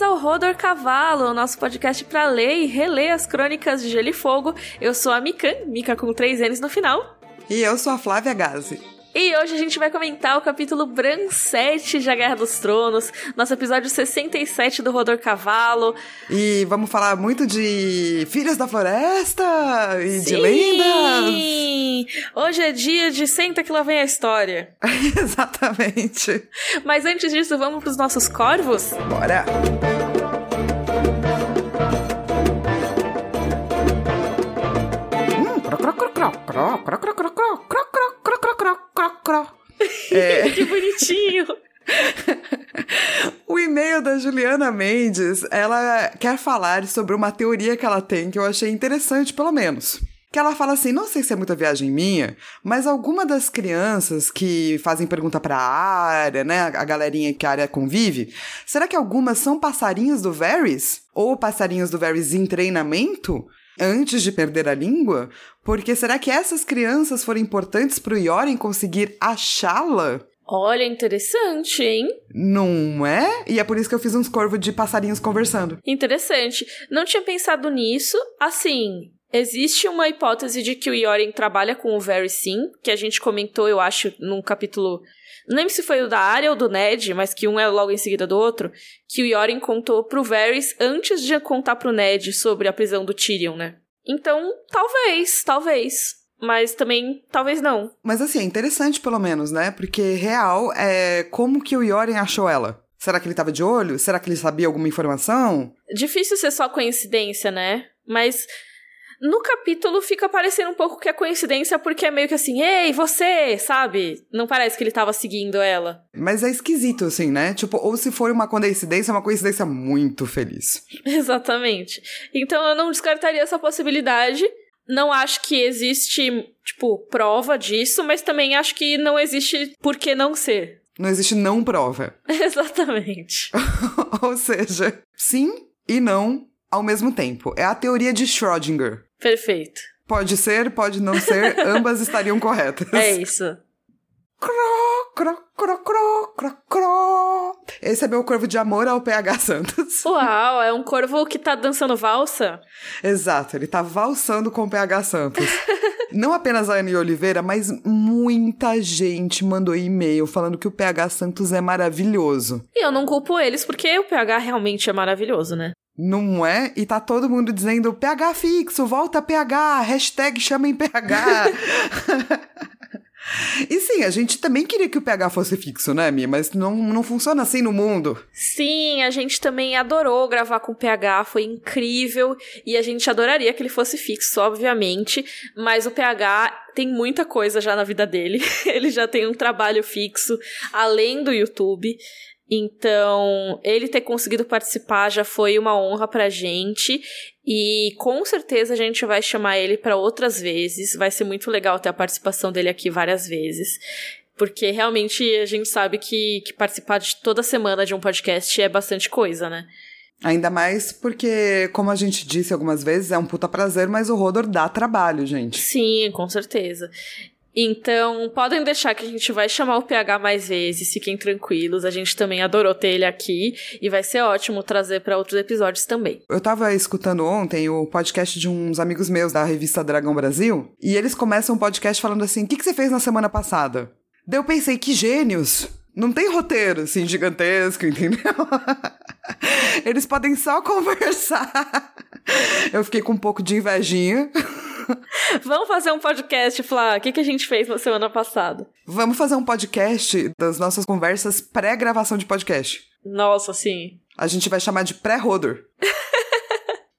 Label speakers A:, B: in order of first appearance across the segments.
A: Bem-vindos ao Rodor Cavalo, nosso podcast para ler e reler as crônicas de Gelo e Fogo. Eu sou a Mikan, Mika com três N's no final.
B: E eu sou a Flávia Gazi.
A: E hoje a gente vai comentar o capítulo Bran 7 de A Guerra dos Tronos, nosso episódio 67 do Rodor Cavalo.
B: E vamos falar muito de Filhos da Floresta e
A: Sim!
B: de lendas.
A: Hoje é dia de Senta que lá vem a história.
B: Exatamente.
A: Mas antes disso, vamos pros nossos corvos?
B: Bora! Hum, cro, cro, cro, cro, cro, cro, cro, cro, cro, cro, cro, É,
A: que bonitinho!
B: o e-mail da Juliana Mendes, ela quer falar sobre uma teoria que ela tem que eu achei interessante, pelo menos. Que ela fala assim, não sei se é muita viagem minha, mas alguma das crianças que fazem pergunta pra área, né, a galerinha que a área convive, será que algumas são passarinhos do Varys? Ou passarinhos do Varys em treinamento? Antes de perder a língua? Porque será que essas crianças foram importantes pro Yoren conseguir achá-la?
A: Olha, interessante, hein?
B: Não é? E é por isso que eu fiz uns corvos de passarinhos conversando.
A: Interessante. Não tinha pensado nisso. Assim, existe uma hipótese de que o Yoren trabalha com o Very sim, que a gente comentou, eu acho, num capítulo. Não lembro se foi o da Arya ou do Ned, mas que um é logo em seguida do outro, que o Yoren contou pro Varys antes de contar pro Ned sobre a prisão do Tyrion, né? Então, talvez, talvez. Mas também, talvez não.
B: Mas assim, é interessante pelo menos, né? Porque real é como que o Yoren achou ela. Será que ele tava de olho? Será que ele sabia alguma informação?
A: Difícil ser só coincidência, né? Mas no capítulo fica parecendo um pouco que é coincidência, porque é meio que assim, ei, você, sabe? Não parece que ele tava seguindo ela.
B: Mas é esquisito, assim, né? Tipo, ou se for uma coincidência, é uma coincidência muito feliz.
A: Exatamente. Então eu não descartaria essa possibilidade. Não acho que existe, tipo, prova disso, mas também acho que não existe por que não ser.
B: Não existe não prova.
A: Exatamente.
B: ou seja, sim e não ao mesmo tempo. É a teoria de Schrödinger.
A: Perfeito.
B: Pode ser, pode não ser, ambas estariam corretas.
A: É isso.
B: Cro, cro, cro, cro, cro, cro. Esse é meu corvo de amor ao PH Santos.
A: Uau, é um corvo que tá dançando valsa?
B: Exato, ele tá valsando com o PH Santos. Não apenas a Anne Oliveira, mas muita gente mandou e-mail falando que o PH Santos é maravilhoso.
A: E eu não culpo eles, porque o PH realmente é maravilhoso, né?
B: Não é? E tá todo mundo dizendo PH fixo, volta PH, hashtag chamem PH. E sim, a gente também queria que o pH fosse fixo, né, Mi? Mas não, não funciona assim no mundo.
A: Sim, a gente também adorou gravar com o PH, foi incrível. E a gente adoraria que ele fosse fixo, obviamente. Mas o PH tem muita coisa já na vida dele. ele já tem um trabalho fixo, além do YouTube. Então, ele ter conseguido participar já foi uma honra pra gente. E com certeza a gente vai chamar ele para outras vezes. Vai ser muito legal ter a participação dele aqui várias vezes. Porque realmente a gente sabe que, que participar de toda semana de um podcast é bastante coisa, né?
B: Ainda mais porque, como a gente disse algumas vezes, é um puta prazer, mas o Rodor dá trabalho, gente.
A: Sim, com certeza. Então, podem deixar que a gente vai chamar o PH mais vezes, fiquem tranquilos. A gente também adorou ter ele aqui e vai ser ótimo trazer para outros episódios também.
B: Eu tava escutando ontem o podcast de uns amigos meus da revista Dragão Brasil e eles começam o podcast falando assim: o que, que você fez na semana passada? Daí eu pensei, que gênios! Não tem roteiro, assim, gigantesco, entendeu? Eles podem só conversar. Eu fiquei com um pouco de invejinha.
A: Vamos fazer um podcast, Flá. O que, que a gente fez na semana passada?
B: Vamos fazer um podcast das nossas conversas pré-gravação de podcast.
A: Nossa, sim.
B: A gente vai chamar de pré-rodor.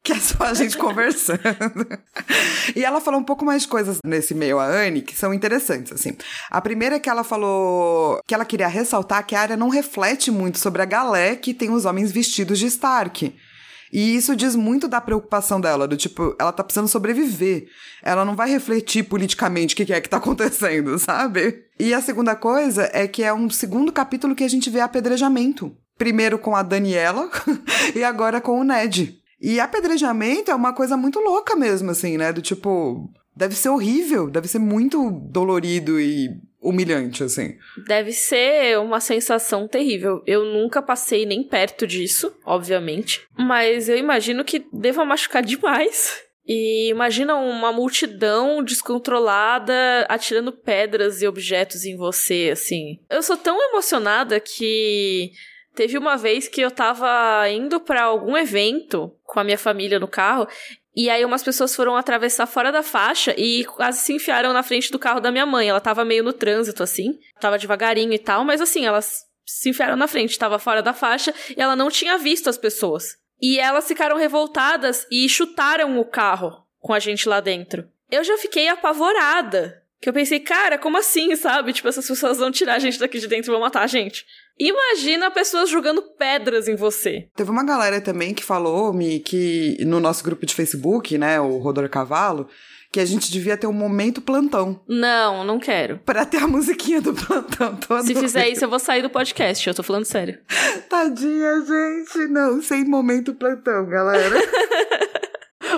B: que é só a gente conversando. e ela falou um pouco mais de coisas nesse e-mail, a Anne, que são interessantes, assim. A primeira é que ela falou que ela queria ressaltar que a área não reflete muito sobre a galé que tem os homens vestidos de Stark. E isso diz muito da preocupação dela, do tipo, ela tá precisando sobreviver. Ela não vai refletir politicamente o que, é que tá acontecendo, sabe? E a segunda coisa é que é um segundo capítulo que a gente vê apedrejamento. Primeiro com a Daniela e agora com o Ned. E apedrejamento é uma coisa muito louca mesmo, assim, né? Do tipo, deve ser horrível, deve ser muito dolorido e humilhante, assim.
A: Deve ser uma sensação terrível. Eu nunca passei nem perto disso, obviamente. Mas eu imagino que deva machucar demais. E imagina uma multidão descontrolada atirando pedras e objetos em você, assim. Eu sou tão emocionada que teve uma vez que eu tava indo para algum evento com a minha família no carro e aí umas pessoas foram atravessar fora da faixa e quase se enfiaram na frente do carro da minha mãe. Ela tava meio no trânsito, assim. Tava devagarinho e tal, mas assim, elas se enfiaram na frente, tava fora da faixa e ela não tinha visto as pessoas. E elas ficaram revoltadas e chutaram o carro com a gente lá dentro. Eu já fiquei apavorada. Que eu pensei, cara, como assim, sabe? Tipo, essas pessoas vão tirar a gente daqui de dentro e vão matar a gente. Imagina pessoas jogando pedras em você.
B: Teve uma galera também que falou, me que no nosso grupo de Facebook, né, o Rodor Cavalo, que a gente devia ter um momento plantão.
A: Não, não quero.
B: Pra ter a musiquinha do plantão todo.
A: Se fizer isso, eu vou sair do podcast, eu tô falando sério.
B: Tadinha, gente. Não, sem momento plantão, galera.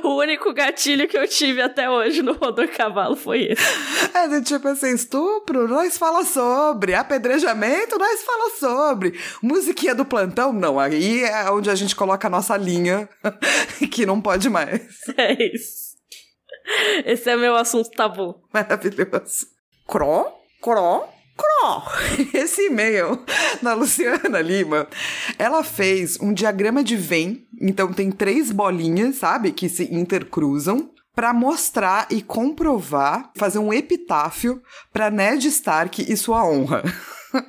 A: O único gatilho que eu tive até hoje no Rodor Cavalo foi esse.
B: É, tipo assim, estupro, nós fala sobre. Apedrejamento, nós fala sobre. Musiquinha do plantão, não. Aí é onde a gente coloca a nossa linha, que não pode mais.
A: É isso. Esse é meu assunto tabu.
B: Maravilhoso. Cro, cro, cro. Esse e-mail da Luciana Lima, ela fez um diagrama de Venn, então tem três bolinhas, sabe, que se intercruzam para mostrar e comprovar, fazer um epitáfio para Ned Stark e sua honra.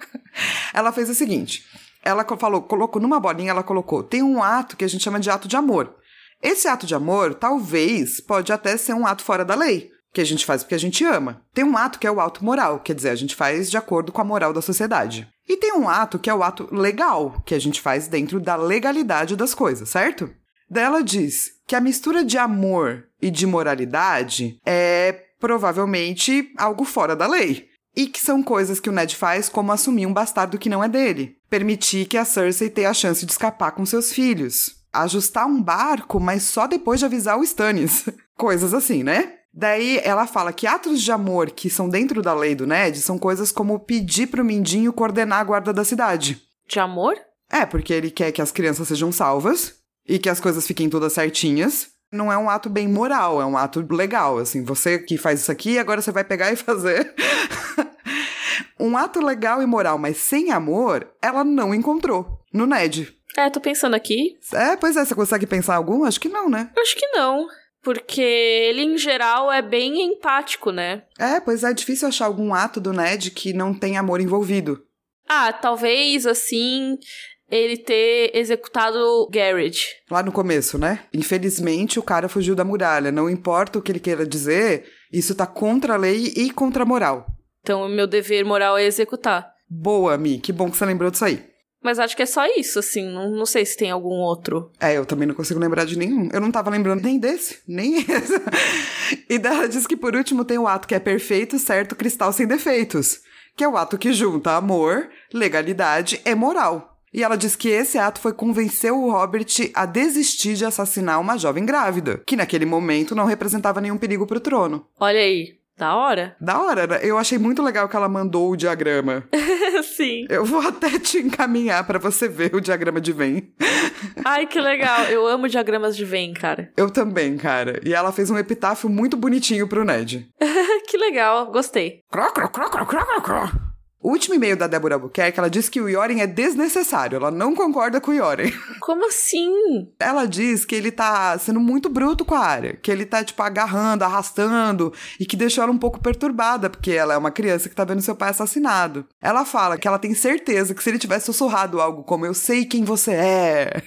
B: ela fez o seguinte, ela falou, colocou numa bolinha, ela colocou, tem um ato que a gente chama de ato de amor. Esse ato de amor, talvez, pode até ser um ato fora da lei, que a gente faz porque a gente ama. Tem um ato que é o ato moral, quer dizer, a gente faz de acordo com a moral da sociedade. E tem um ato que é o ato legal, que a gente faz dentro da legalidade das coisas, certo? Dela diz que a mistura de amor e de moralidade é provavelmente algo fora da lei. E que são coisas que o Ned faz, como assumir um bastardo que não é dele, permitir que a Cersei tenha a chance de escapar com seus filhos, ajustar um barco, mas só depois de avisar o Stannis. Coisas assim, né? Daí ela fala que atos de amor que são dentro da lei do Ned são coisas como pedir pro Mindinho coordenar a guarda da cidade.
A: De amor?
B: É, porque ele quer que as crianças sejam salvas e que as coisas fiquem todas certinhas. Não é um ato bem moral, é um ato legal, assim, você que faz isso aqui, agora você vai pegar e fazer. um ato legal e moral, mas sem amor, ela não encontrou no Ned.
A: É, tô pensando aqui.
B: É, pois é, você consegue pensar algum? Acho que não, né?
A: Acho que não. Porque ele, em geral, é bem empático, né?
B: É, pois é, difícil achar algum ato do Ned que não tem amor envolvido.
A: Ah, talvez, assim, ele ter executado Garrett.
B: Lá no começo, né? Infelizmente, o cara fugiu da muralha. Não importa o que ele queira dizer, isso tá contra a lei e contra a moral.
A: Então, o meu dever moral é executar.
B: Boa, Mi. Que bom que você lembrou disso aí.
A: Mas acho que é só isso, assim. Não, não sei se tem algum outro.
B: É, eu também não consigo lembrar de nenhum. Eu não tava lembrando nem desse, nem esse. e dela diz que por último tem o ato que é perfeito, certo, cristal sem defeitos. Que é o ato que junta amor, legalidade e moral. E ela diz que esse ato foi convencer o Robert a desistir de assassinar uma jovem grávida, que naquele momento não representava nenhum perigo pro trono.
A: Olha aí. Da hora.
B: Da hora? Eu achei muito legal que ela mandou o diagrama.
A: Sim.
B: Eu vou até te encaminhar para você ver o diagrama de Venn.
A: Ai, que legal. Eu amo diagramas de Venn, cara.
B: Eu também, cara. E ela fez um epitáfio muito bonitinho pro Ned.
A: que legal. Gostei.
B: Cro, cro, cro, cro, cro, cro. O último e-mail da Débora Albuquerque, ela diz que o Yoren é desnecessário. Ela não concorda com o Yoren.
A: Como assim?
B: Ela diz que ele tá sendo muito bruto com a área. Que ele tá, tipo, agarrando, arrastando. E que deixou ela um pouco perturbada, porque ela é uma criança que tá vendo seu pai assassinado. Ela fala que ela tem certeza que se ele tivesse sussurrado algo como eu sei quem você é,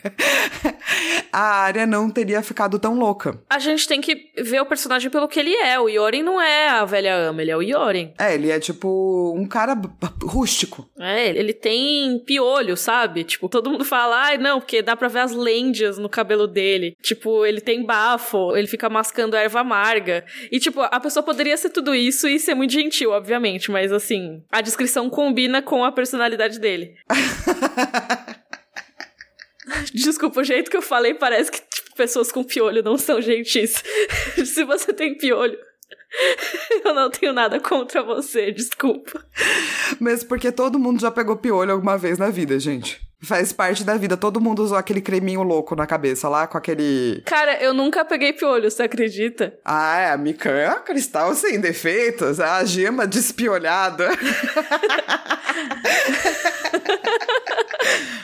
B: a área não teria ficado tão louca.
A: A gente tem que ver o personagem pelo que ele é. O Yoren não é a velha ama, ele é o Yoren.
B: É, ele é tipo um cara rústico.
A: É, ele tem piolho, sabe? Tipo, todo mundo fala, ai, não, porque dá pra ver as lêndias no cabelo dele. Tipo, ele tem bafo, ele fica mascando erva amarga. E, tipo, a pessoa poderia ser tudo isso e ser muito gentil, obviamente, mas assim, a descrição combina com a personalidade dele. Desculpa, o jeito que eu falei parece que, tipo, pessoas com piolho não são gentis. Se você tem piolho, Eu não tenho nada contra você, desculpa.
B: Mesmo porque todo mundo já pegou piolho alguma vez na vida, gente. Faz parte da vida. Todo mundo usou aquele creminho louco na cabeça lá, com aquele.
A: Cara, eu nunca peguei piolho, você acredita?
B: Ah, é. A Mikan é cristal sem defeitos. A gema despiolhada.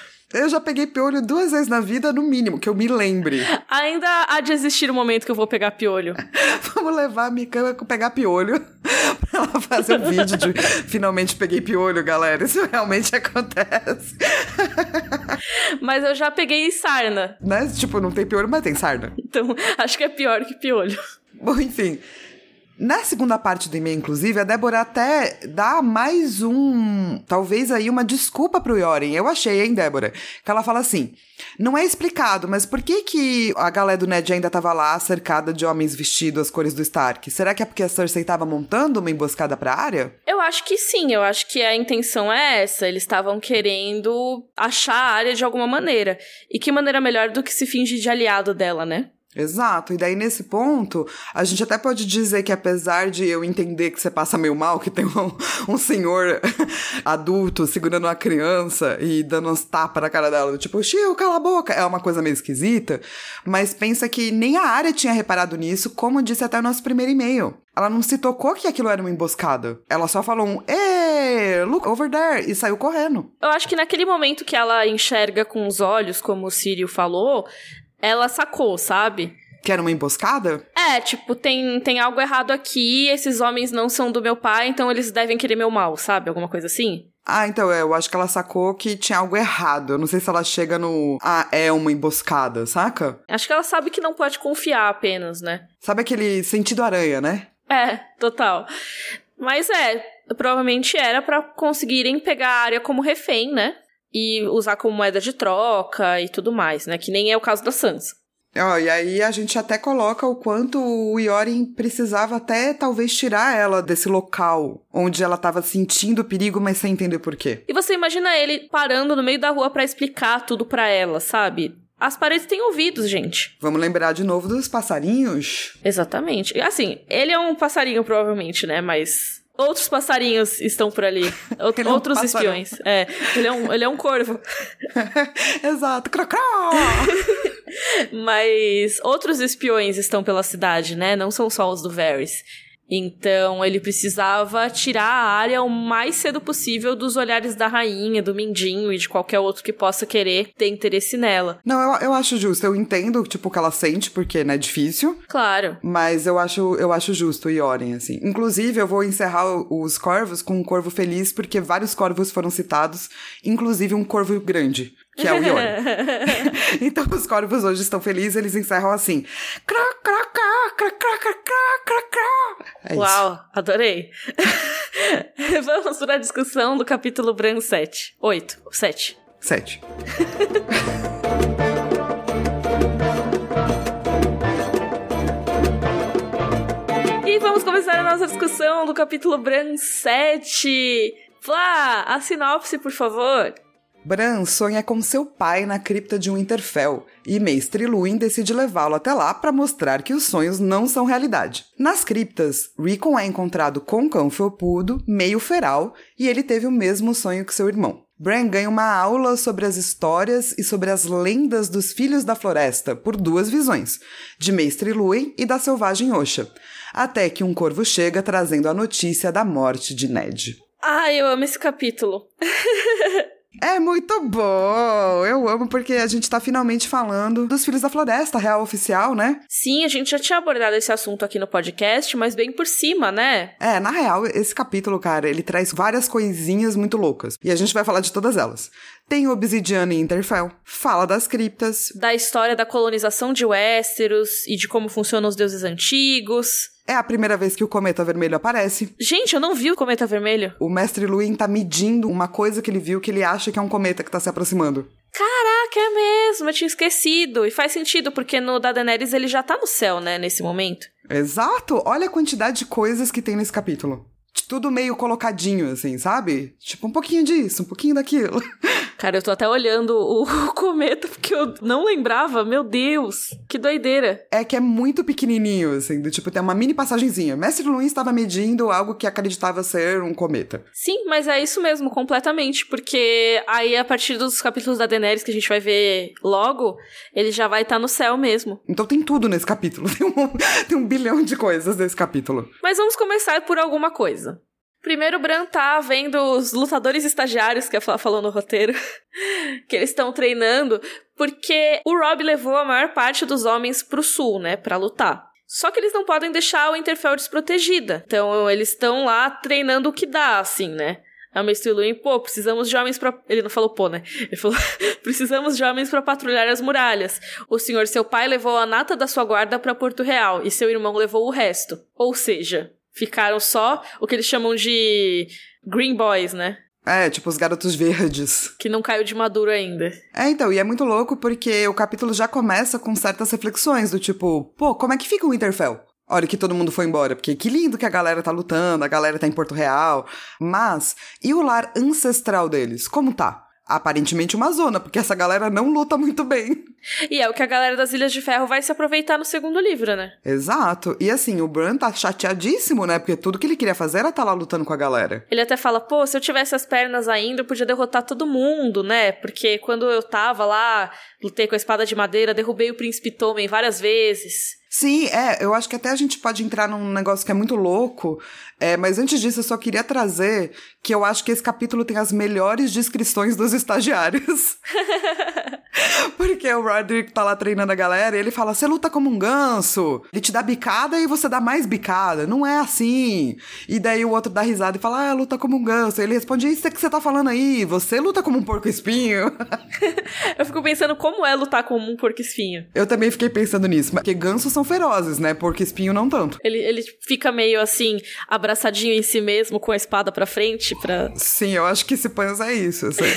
B: Eu já peguei piolho duas vezes na vida, no mínimo, que eu me lembre.
A: Ainda há de existir o um momento que eu vou pegar piolho.
B: Vamos levar a Mikan a pegar piolho pra ela fazer um vídeo de finalmente peguei piolho, galera. Isso realmente acontece.
A: Mas eu já peguei sarna.
B: Né? Tipo, não tem piolho, mas tem sarna.
A: Então, acho que é pior que piolho.
B: Bom, enfim. Na segunda parte do e-mail, inclusive, a Débora até dá mais um. Talvez aí uma desculpa pro Yoren. Eu achei, hein, Débora? Que ela fala assim: não é explicado, mas por que, que a galera do Ned ainda tava lá cercada de homens vestidos às cores do Stark? Será que é porque a Cersei tava montando uma emboscada pra área?
A: Eu acho que sim, eu acho que a intenção é essa. Eles estavam querendo achar a área de alguma maneira. E que maneira melhor do que se fingir de aliado dela, né?
B: Exato, e daí nesse ponto, a gente até pode dizer que apesar de eu entender que você passa meio mal, que tem um, um senhor adulto segurando uma criança e dando uns tapas na cara dela, tipo, Chiu, cala a boca, é uma coisa meio esquisita, mas pensa que nem a área tinha reparado nisso, como disse até o nosso primeiro e-mail. Ela não se tocou que aquilo era uma emboscada. Ela só falou um, Ê, look over there, e saiu correndo.
A: Eu acho que naquele momento que ela enxerga com os olhos, como o Sírio falou, ela sacou, sabe?
B: Que era uma emboscada?
A: É, tipo, tem, tem algo errado aqui, esses homens não são do meu pai, então eles devem querer meu mal, sabe? Alguma coisa assim?
B: Ah, então, é, eu acho que ela sacou que tinha algo errado. Eu não sei se ela chega no. Ah, é uma emboscada, saca?
A: Acho que ela sabe que não pode confiar apenas, né?
B: Sabe aquele sentido aranha, né?
A: É, total. Mas é, provavelmente era para conseguirem pegar a área como refém, né? E usar como moeda de troca e tudo mais, né? Que nem é o caso da Sansa.
B: Ó, oh, e aí a gente até coloca o quanto o Yorin precisava até talvez tirar ela desse local onde ela estava sentindo perigo, mas sem entender por quê.
A: E você imagina ele parando no meio da rua para explicar tudo para ela, sabe? As paredes têm ouvidos, gente.
B: Vamos lembrar de novo dos passarinhos?
A: Exatamente. Assim, ele é um passarinho, provavelmente, né? Mas Outros passarinhos estão por ali. é um Outros espiões. É, ele é um, ele é um corvo.
B: Exato. Crocró!
A: Mas outros espiões estão pela cidade, né? Não são só os do Varys. Então ele precisava tirar a área o mais cedo possível dos olhares da rainha, do Mindinho e de qualquer outro que possa querer ter interesse nela.
B: Não, eu, eu acho justo. Eu entendo, tipo, o que ela sente, porque, né, é difícil.
A: Claro.
B: Mas eu acho, eu acho justo e orem, assim. Inclusive, eu vou encerrar os corvos com um corvo feliz, porque vários corvos foram citados, inclusive um corvo grande que é o Iori. então os corvos hoje estão felizes, eles encerram assim. Crá, crá, crá, crá, crá, crá, crá, crá.
A: É Uau, isso. adorei. Vamos para a discussão do capítulo Bran 7. 8. 7.
B: 7.
A: e vamos começar a nossa discussão do capítulo Bran 7. Flá, a sinopse, por favor.
B: Bran sonha com seu pai na cripta de Winterfell e Mestre Luin decide levá-lo até lá para mostrar que os sonhos não são realidade. Nas criptas, Rickon é encontrado com um cão felpudo, meio feral, e ele teve o mesmo sonho que seu irmão. Bran ganha uma aula sobre as histórias e sobre as lendas dos Filhos da Floresta por duas visões, de Mestre Luin e da Selvagem Osha, até que um corvo chega trazendo a notícia da morte de Ned.
A: Ah, eu amo esse capítulo.
B: É muito bom! Eu amo porque a gente tá finalmente falando dos Filhos da Floresta, real oficial, né?
A: Sim, a gente já tinha abordado esse assunto aqui no podcast, mas bem por cima, né?
B: É, na real, esse capítulo, cara, ele traz várias coisinhas muito loucas. E a gente vai falar de todas elas. Tem Obsidiana e Interfell, fala das criptas,
A: da história da colonização de Westeros e de como funcionam os deuses antigos.
B: É a primeira vez que o cometa vermelho aparece.
A: Gente, eu não vi o cometa vermelho.
B: O mestre Luin tá medindo uma coisa que ele viu que ele acha que é um cometa que tá se aproximando.
A: Caraca, é mesmo, eu tinha esquecido. E faz sentido, porque no da Daenerys ele já tá no céu, né, nesse momento.
B: Exato! Olha a quantidade de coisas que tem nesse capítulo. Tudo meio colocadinho, assim, sabe? Tipo, um pouquinho disso, um pouquinho daquilo.
A: Cara, eu tô até olhando o, cometa porque eu não lembrava. Meu Deus, que doideira.
B: É que é muito pequenininho, assim, do tipo, tem uma mini passagenzinha. Mestre Luiz estava medindo algo que acreditava ser um cometa.
A: Sim, mas é isso mesmo, completamente, porque aí a partir dos capítulos da Daenerys que a gente vai ver logo, ele já vai estar tá no céu mesmo.
B: Então tem tudo nesse capítulo. Tem um, tem um bilhão de coisas nesse capítulo.
A: Mas vamos começar por alguma coisa. Primeiro, o Bran tá vendo os lutadores estagiários que a Flá falou no roteiro, que eles estão treinando, porque o Rob levou a maior parte dos homens pro sul, né, para lutar. Só que eles não podem deixar o Winterfell desprotegida. Então, eles estão lá treinando o que dá, assim, né? A Mestre Luin, pô, precisamos de homens para Ele não falou pô, né? Ele falou: precisamos de homens para patrulhar as muralhas. O senhor, seu pai, levou a nata da sua guarda para Porto Real e seu irmão levou o resto. Ou seja, Ficaram só o que eles chamam de Green Boys, né?
B: É, tipo os garotos verdes.
A: Que não caiu de maduro ainda.
B: É, então, e é muito louco porque o capítulo já começa com certas reflexões do tipo, pô, como é que fica o Winterfell? Hora que todo mundo foi embora, porque que lindo que a galera tá lutando, a galera tá em Porto Real. Mas, e o lar ancestral deles? Como tá? Aparentemente uma zona, porque essa galera não luta muito bem.
A: E é o que a galera das Ilhas de Ferro vai se aproveitar no segundo livro, né?
B: Exato. E assim, o Bran tá chateadíssimo, né? Porque tudo que ele queria fazer era estar tá lá lutando com a galera.
A: Ele até fala, pô, se eu tivesse as pernas ainda, eu podia derrotar todo mundo, né? Porque quando eu tava lá, lutei com a espada de madeira, derrubei o príncipe Tommen várias vezes.
B: Sim, é, eu acho que até a gente pode entrar num negócio que é muito louco, é, mas antes disso eu só queria trazer que eu acho que esse capítulo tem as melhores descrições dos estagiários. Porque o Roderick tá lá treinando a galera e ele fala: você luta como um ganso, ele te dá bicada e você dá mais bicada, não é assim. E daí o outro dá risada e fala: ah, luta como um ganso. E ele responde: isso é que você tá falando aí, você luta como um porco-espinho.
A: eu fico pensando como é lutar como um porco-espinho.
B: Eu também fiquei pensando nisso, porque gansos são ferozes, né? Porco-espinho não tanto.
A: Ele, ele fica meio assim, abraçadinho em si mesmo, com a espada pra frente, pra...
B: Sim, eu acho que esse Pans é isso, assim.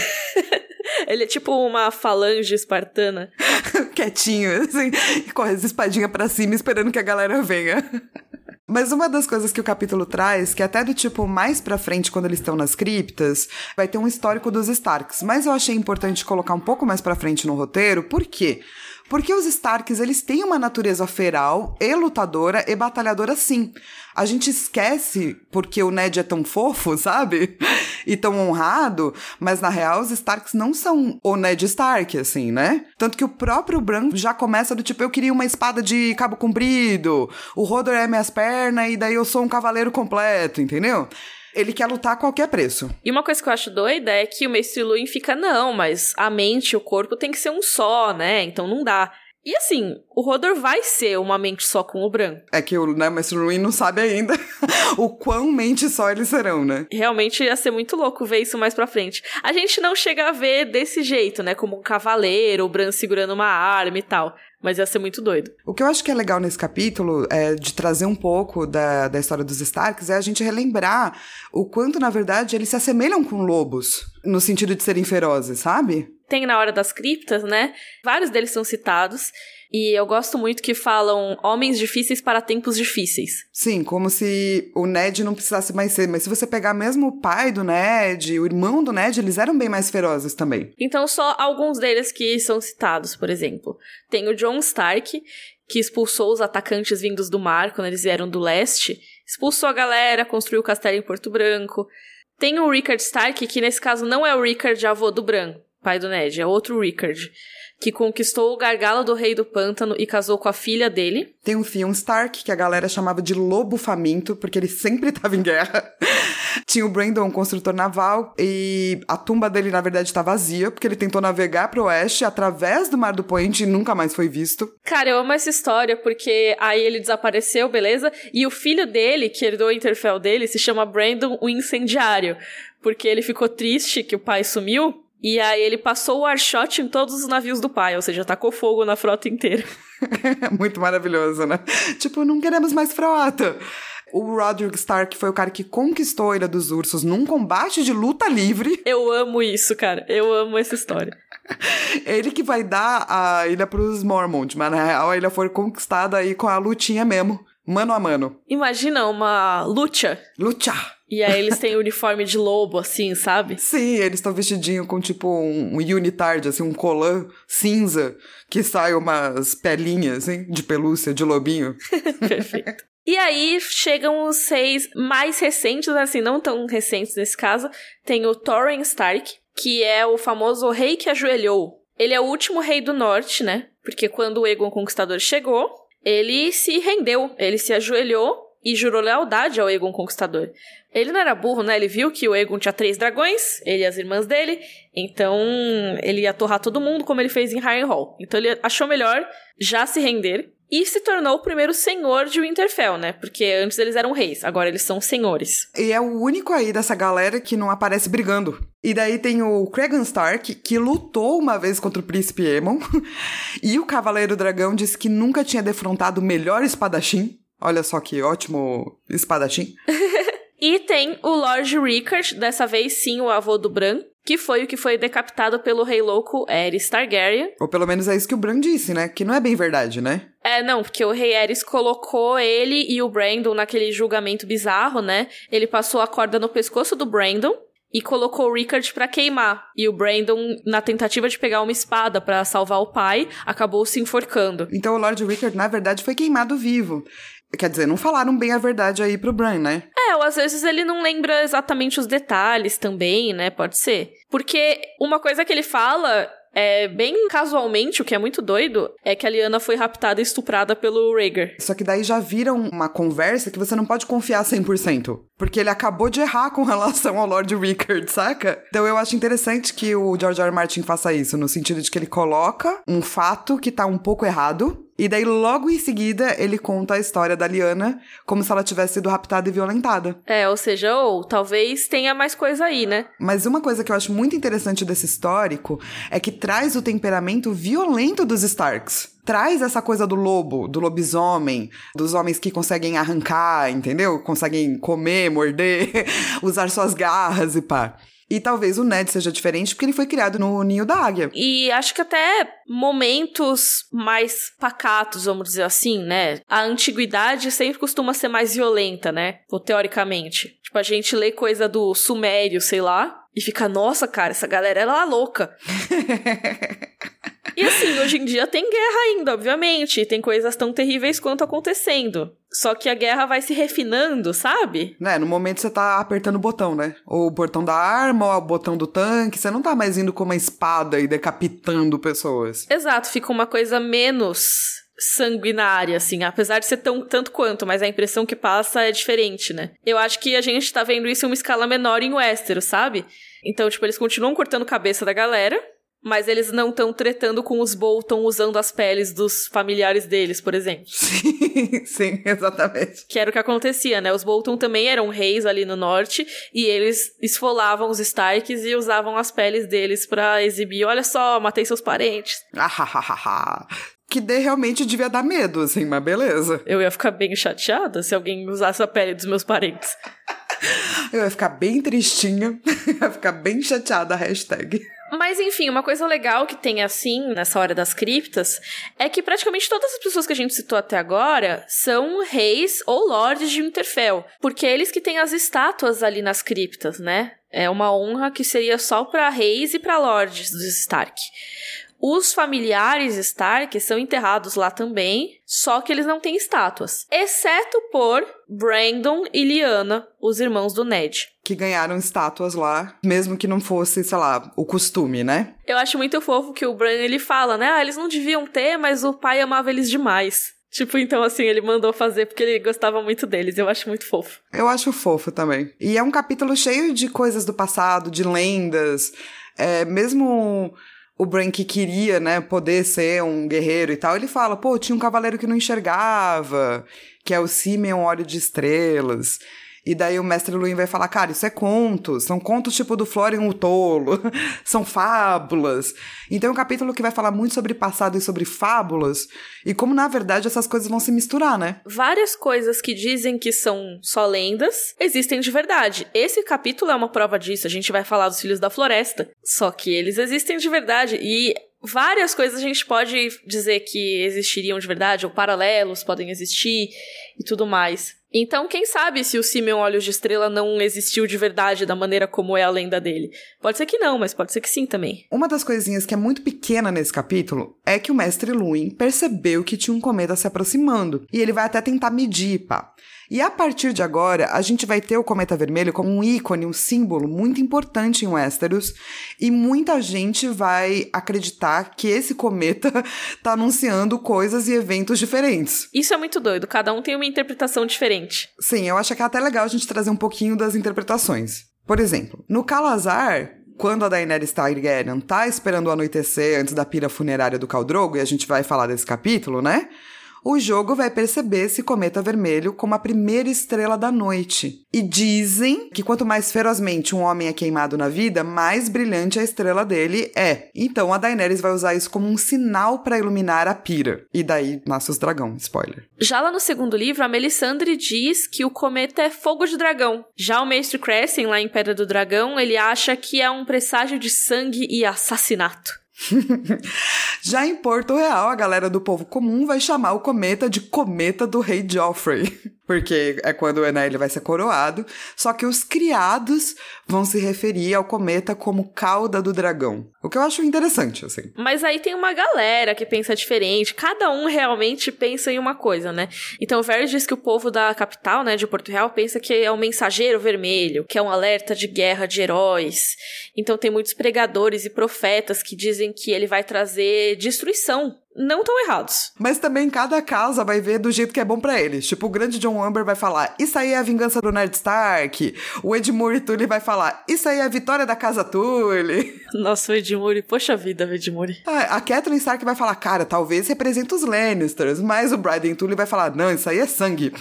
A: Ele é tipo uma falange espartana.
B: Quietinho, assim, com as espadinhas pra cima, esperando que a galera venha. Mas uma das coisas que o capítulo traz, que é até do tipo mais pra frente, quando eles estão nas criptas, vai ter um histórico dos Starks. Mas eu achei importante colocar um pouco mais pra frente no roteiro, por quê? Porque os Starks, eles têm uma natureza feral e lutadora e batalhadora sim. A gente esquece porque o Ned é tão fofo, sabe? E tão honrado, mas na real os Starks não são o Ned Stark, assim, né? Tanto que o próprio Bran já começa do tipo, eu queria uma espada de cabo comprido, o Rodor é minhas pernas e daí eu sou um cavaleiro completo, entendeu? Ele quer lutar a qualquer preço.
A: E uma coisa que eu acho doida é que o Mestre Luin fica, não, mas a mente e o corpo tem que ser um só, né? Então não dá. E assim, o Rodor vai ser uma mente só com o Bran.
B: É que o né, Mestre Ruin não sabe ainda o quão mente só eles serão, né?
A: Realmente ia ser muito louco ver isso mais pra frente. A gente não chega a ver desse jeito, né? Como um cavaleiro, o Bran segurando uma arma e tal. Mas ia ser muito doido.
B: O que eu acho que é legal nesse capítulo, é de trazer um pouco da, da história dos Starks, é a gente relembrar o quanto, na verdade, eles se assemelham com lobos, no sentido de serem ferozes, sabe?
A: Tem na hora das criptas, né? Vários deles são citados. E eu gosto muito que falam homens difíceis para tempos difíceis.
B: Sim, como se o Ned não precisasse mais ser. Mas se você pegar mesmo o pai do Ned, o irmão do Ned, eles eram bem mais ferozes também.
A: Então, só alguns deles que são citados, por exemplo. Tem o John Stark, que expulsou os atacantes vindos do mar quando eles vieram do leste. Expulsou a galera, construiu o castelo em Porto Branco. Tem o Rickard Stark, que nesse caso não é o Rickard avô do Bran, pai do Ned, é outro Rickard que conquistou o gargalo do rei do pântano e casou com a filha dele.
B: Tem o Theon Stark, que a galera chamava de lobo faminto, porque ele sempre estava em guerra. Tinha o Brandon, um construtor naval, e a tumba dele, na verdade, está vazia, porque ele tentou navegar para o oeste através do Mar do Poente e nunca mais foi visto.
A: Cara, eu amo essa história, porque aí ele desapareceu, beleza? E o filho dele, que herdou o Interfell dele, se chama Brandon o Incendiário, porque ele ficou triste que o pai sumiu, e aí ele passou o arshot em todos os navios do pai, ou seja, tacou fogo na frota inteira.
B: Muito maravilhoso, né? Tipo, não queremos mais frota. O Roderick Stark foi o cara que conquistou a Ilha dos Ursos num combate de luta livre.
A: Eu amo isso, cara. Eu amo essa história.
B: Ele que vai dar a ilha pros Mormont, mas na real a ilha foi conquistada aí com a lutinha mesmo, mano a mano.
A: Imagina uma luta.
B: Luta.
A: E aí eles têm uniforme de lobo, assim, sabe?
B: Sim, eles estão vestidinho com tipo um, unitard, assim, um colã cinza que sai umas pelinhas, assim, de pelúcia, de lobinho.
A: Perfeito. E aí chegam os reis mais recentes, assim, não tão recentes nesse caso. Tem o Thorin Stark, que é o famoso rei que ajoelhou. Ele é o último rei do norte, né? Porque quando o Egon Conquistador chegou, ele se rendeu, ele se ajoelhou e jurou lealdade ao Egon Conquistador. Ele não era burro, né? Ele viu que o Egon tinha três dragões, ele e as irmãs dele, então ele ia torrar todo mundo como ele fez em Harrenhal. Então ele achou melhor já se render e se tornou o primeiro senhor de Winterfell, né? Porque antes eles eram reis, agora eles são senhores.
B: E é o único aí dessa galera que não aparece brigando. E daí tem o Cregan Stark, que lutou uma vez contra o príncipe Aemon. e o Cavaleiro Dragão disse que nunca tinha defrontado o melhor espadachim. Olha só que ótimo espadachim.
A: e tem o Lord Rickard, dessa vez sim o avô do Bran, que foi o que foi decapitado pelo rei louco Aerys Targaryen.
B: Ou pelo menos é isso que o Bran disse, né? Que não é bem verdade, né?
A: É, não, porque o rei Aerys colocou ele e o Brandon naquele julgamento bizarro, né? Ele passou a corda no pescoço do Brandon e colocou o Rickard para queimar. E o Brandon, na tentativa de pegar uma espada para salvar o pai, acabou se enforcando.
B: Então o Lord Rickard, na verdade, foi queimado vivo. Quer dizer, não falaram bem a verdade aí pro Bran, né?
A: É, ou às vezes ele não lembra exatamente os detalhes também, né? Pode ser. Porque uma coisa que ele fala é, bem casualmente, o que é muito doido, é que a Liana foi raptada e estuprada pelo Rhaegar.
B: Só que daí já viram uma conversa que você não pode confiar 100%. Porque ele acabou de errar com relação ao Lord Rickard, saca? Então eu acho interessante que o George R. R. Martin faça isso, no sentido de que ele coloca um fato que tá um pouco errado, e daí, logo em seguida, ele conta a história da Liana como se ela tivesse sido raptada e violentada.
A: É, ou seja, ou talvez tenha mais coisa aí, né?
B: Mas uma coisa que eu acho muito interessante desse histórico é que traz o temperamento violento dos Starks traz essa coisa do lobo, do lobisomem, dos homens que conseguem arrancar, entendeu? Conseguem comer, morder, usar suas garras e pá. E talvez o Ned seja diferente porque ele foi criado no ninho da águia.
A: E acho que até momentos mais pacatos, vamos dizer assim, né? A antiguidade sempre costuma ser mais violenta, né? Ou teoricamente. Tipo, a gente lê coisa do Sumério, sei lá, e fica, nossa, cara, essa galera ela é louca. E assim, hoje em dia tem guerra ainda, obviamente. Tem coisas tão terríveis quanto acontecendo. Só que a guerra vai se refinando, sabe?
B: Né, no momento você tá apertando o botão, né? Ou o botão da arma, ou o botão do tanque. Você não tá mais indo com uma espada e decapitando pessoas.
A: Exato, fica uma coisa menos sanguinária, assim, apesar de ser tão tanto quanto, mas a impressão que passa é diferente, né? Eu acho que a gente tá vendo isso em uma escala menor em Westeros, sabe? Então, tipo, eles continuam cortando cabeça da galera, mas eles não estão tretando com os Bolton usando as peles dos familiares deles, por exemplo.
B: Sim, sim, exatamente.
A: Que era o que acontecia, né? Os Bolton também eram reis ali no norte e eles esfolavam os Starks e usavam as peles deles para exibir: olha só, matei seus parentes.
B: que de, realmente devia dar medo, assim, mas beleza.
A: Eu ia ficar bem chateada se alguém usasse a pele dos meus parentes.
B: Eu ia ficar bem tristinha, ia ficar bem chateada hashtag.
A: Mas enfim, uma coisa legal que tem assim nessa hora das criptas é que praticamente todas as pessoas que a gente citou até agora são reis ou lords de Winterfell, porque é eles que têm as estátuas ali nas criptas, né? É uma honra que seria só para reis e para lords dos Stark. Os familiares Stark são enterrados lá também, só que eles não têm estátuas, exceto por Brandon e Lyanna, os irmãos do Ned.
B: Que ganharam estátuas lá, mesmo que não fosse, sei lá, o costume, né?
A: Eu acho muito fofo que o Brandon ele fala, né? Ah, eles não deviam ter, mas o pai amava eles demais. Tipo, então assim, ele mandou fazer porque ele gostava muito deles. Eu acho muito fofo.
B: Eu acho fofo também. E é um capítulo cheio de coisas do passado, de lendas. É, mesmo o Bran que queria, né, poder ser um guerreiro e tal, ele fala, pô, tinha um cavaleiro que não enxergava, que é o Simeon Óleo de Estrelas. E daí o mestre Luin vai falar, cara, isso é contos, são contos tipo do Florian o Tolo, são fábulas. Então é um capítulo que vai falar muito sobre passado e sobre fábulas, e como na verdade essas coisas vão se misturar, né?
A: Várias coisas que dizem que são só lendas existem de verdade. Esse capítulo é uma prova disso, a gente vai falar dos Filhos da Floresta. Só que eles existem de verdade, e várias coisas a gente pode dizer que existiriam de verdade, ou paralelos podem existir e tudo mais. Então, quem sabe se o Simeon Olhos de Estrela não existiu de verdade da maneira como é a lenda dele? Pode ser que não, mas pode ser que sim também.
B: Uma das coisinhas que é muito pequena nesse capítulo é que o mestre Luin percebeu que tinha um cometa se aproximando e ele vai até tentar medir, pá. E a partir de agora, a gente vai ter o cometa vermelho como um ícone, um símbolo muito importante em Westeros, e muita gente vai acreditar que esse cometa tá anunciando coisas e eventos diferentes.
A: Isso é muito doido, cada um tem uma interpretação diferente.
B: Sim, eu acho que é até legal a gente trazer um pouquinho das interpretações. Por exemplo, no Calazar, quando a Daenerys Targaryen tá esperando o anoitecer antes da pira funerária do Caldrogo, e a gente vai falar desse capítulo, né? O jogo vai perceber esse cometa vermelho como a primeira estrela da noite. E dizem que quanto mais ferozmente um homem é queimado na vida, mais brilhante a estrela dele é. Então a Daenerys vai usar isso como um sinal para iluminar a pira. E daí nasce os dragão, spoiler.
A: Já lá no segundo livro, a Melisandre diz que o cometa é fogo de dragão. Já o mestre Crescent, lá em Pedra do Dragão, ele acha que é um presságio de sangue e assassinato.
B: Já em Porto Real, a galera do povo comum vai chamar o cometa de cometa do rei Joffrey. Porque é quando né, ele vai ser coroado. Só que os criados vão se referir ao cometa como cauda do dragão. O que eu acho interessante, assim.
A: Mas aí tem uma galera que pensa diferente. Cada um realmente pensa em uma coisa, né? Então o Varys diz que o povo da capital, né, de Porto Real, pensa que é um mensageiro vermelho, que é um alerta de guerra de heróis. Então tem muitos pregadores e profetas que dizem que ele vai trazer destruição não tão errados.
B: Mas também cada casa vai ver do jeito que é bom para eles. Tipo, o grande John Amber vai falar, isso aí é a vingança do Ned Stark. O Edmure Tully vai falar, isso aí é a vitória da casa Tully.
A: Nossa, o Edmure, poxa vida, o Edmure.
B: Ah, a Catelyn Stark vai falar, cara, talvez representa os Lannisters. Mas o Bryden Tully vai falar, não, isso aí é sangue.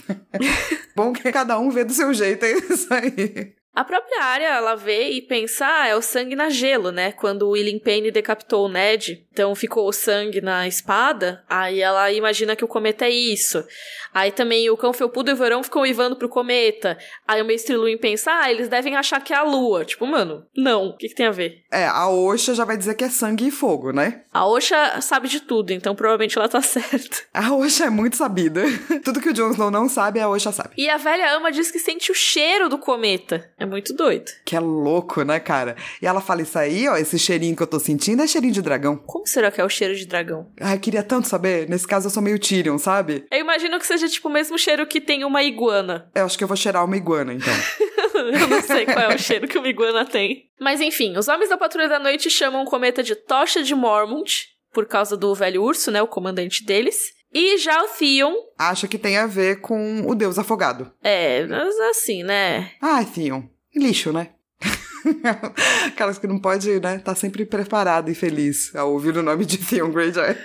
B: bom que cada um vê do seu jeito, é isso aí.
A: A própria área, ela vê e pensa, ah, é o sangue na gelo, né? Quando o William Payne decapitou o Ned, então ficou o sangue na espada, aí ela imagina que o cometa é isso. Aí também o cão felpudo e o verão ficam uivando pro cometa. Aí o mestre Luin pensa, ah, eles devem achar que é a lua. Tipo, mano, não. O que, que tem a ver?
B: É, a Osha já vai dizer que é sangue e fogo, né?
A: A Osha sabe de tudo, então provavelmente ela tá certa.
B: A Osha é muito sabida. tudo que o Jon Snow não sabe, a Osha sabe.
A: E a velha ama diz que sente o cheiro do cometa. É muito doido.
B: Que é louco, né, cara? E ela fala isso aí, ó, esse cheirinho que eu tô sentindo é cheirinho de dragão.
A: Como será que é o cheiro de dragão?
B: Ai, queria tanto saber. Nesse caso eu sou meio Tyrion, sabe?
A: Eu imagino que seja tipo o mesmo cheiro que tem uma iguana.
B: Eu acho que eu vou cheirar uma iguana, então.
A: eu não sei qual é o cheiro que uma iguana tem. Mas enfim, os homens da Patrulha da Noite chamam o cometa de Tocha de Mormont, por causa do velho urso, né, o comandante deles. E já o Theon.
B: Acha que tem a ver com o deus afogado.
A: É, mas assim, né?
B: Ah, Theon. Lixo, né? Aquelas que não pode, né? Tá sempre preparado e feliz ao ouvir o nome de Theon Greyjoy.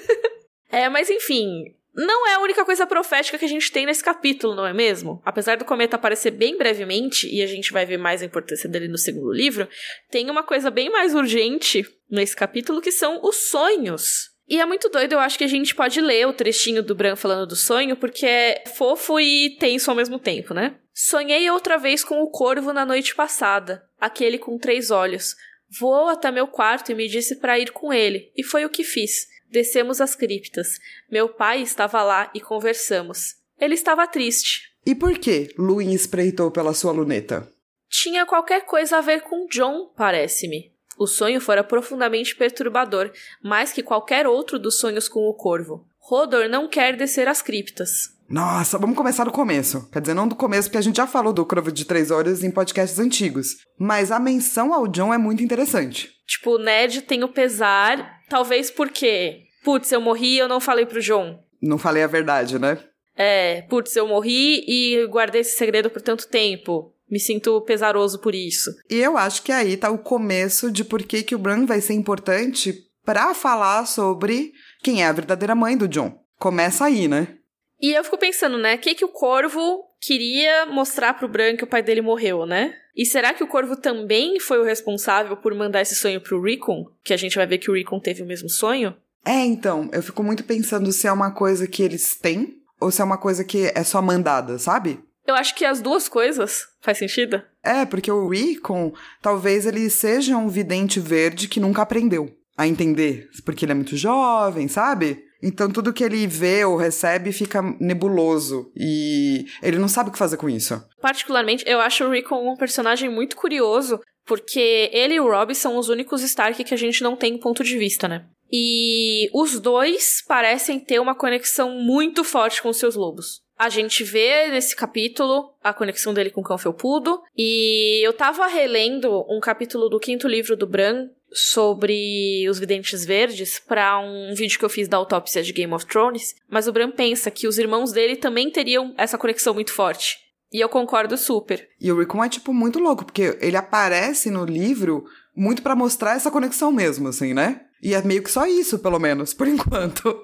A: é, mas enfim, não é a única coisa profética que a gente tem nesse capítulo, não é mesmo? Apesar do cometa aparecer bem brevemente, e a gente vai ver mais a importância dele no segundo livro, tem uma coisa bem mais urgente nesse capítulo que são os sonhos. E é muito doido, eu acho que a gente pode ler o trechinho do Bran falando do sonho, porque é fofo e tenso ao mesmo tempo, né? Sonhei outra vez com o corvo na noite passada, aquele com três olhos. Voou até meu quarto e me disse para ir com ele, e foi o que fiz. Descemos as criptas. Meu pai estava lá e conversamos. Ele estava triste.
B: E por que Luin espreitou pela sua luneta?
A: Tinha qualquer coisa a ver com John, parece-me. O sonho fora profundamente perturbador, mais que qualquer outro dos sonhos com o corvo. Rodor não quer descer as criptas.
B: Nossa, vamos começar do começo. Quer dizer, não do começo, porque a gente já falou do Corvo de Três Horas em podcasts antigos. Mas a menção ao John é muito interessante.
A: Tipo, o Ned tem o pesar, talvez porque, putz, eu morri e eu não falei pro John.
B: Não falei a verdade, né?
A: É, putz, eu morri e guardei esse segredo por tanto tempo. Me sinto pesaroso por isso.
B: E eu acho que aí tá o começo de por que, que o Bran vai ser importante para falar sobre quem é a verdadeira mãe do John. Começa aí, né?
A: E eu fico pensando, né? O que, que o Corvo queria mostrar pro Bran que o pai dele morreu, né? E será que o Corvo também foi o responsável por mandar esse sonho pro Rickon? Que a gente vai ver que o Rickon teve o mesmo sonho?
B: É, então, eu fico muito pensando se é uma coisa que eles têm ou se é uma coisa que é só mandada, sabe?
A: Eu acho que as duas coisas faz sentido.
B: É, porque o Rickon, talvez ele seja um vidente verde que nunca aprendeu a entender, porque ele é muito jovem, sabe? Então tudo que ele vê ou recebe fica nebuloso e ele não sabe o que fazer com isso.
A: Particularmente, eu acho o Rickon um personagem muito curioso, porque ele e o Rob são os únicos Stark que a gente não tem ponto de vista, né? E os dois parecem ter uma conexão muito forte com seus lobos. A gente vê nesse capítulo a conexão dele com o cão felpudo. E eu tava relendo um capítulo do quinto livro do Bran sobre os videntes verdes para um vídeo que eu fiz da autópsia de Game of Thrones, mas o Bran pensa que os irmãos dele também teriam essa conexão muito forte. E eu concordo super.
B: E o Rickon é, tipo, muito louco, porque ele aparece no livro muito para mostrar essa conexão mesmo, assim, né? E é meio que só isso, pelo menos, por enquanto.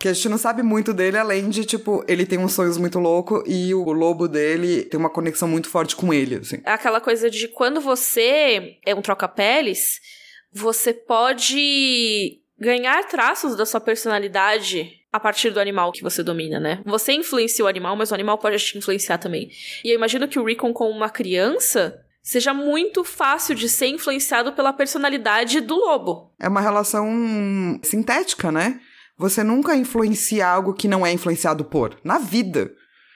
B: Que a gente não sabe muito dele, além de, tipo, ele tem uns sonhos muito loucos e o lobo dele tem uma conexão muito forte com ele, assim.
A: É aquela coisa de quando você é um troca-peles, você pode ganhar traços da sua personalidade a partir do animal que você domina, né? Você influencia o animal, mas o animal pode te influenciar também. E eu imagino que o Rickon, como uma criança, seja muito fácil de ser influenciado pela personalidade do lobo.
B: É uma relação sintética, né? Você nunca influencia algo que não é influenciado por. Na vida.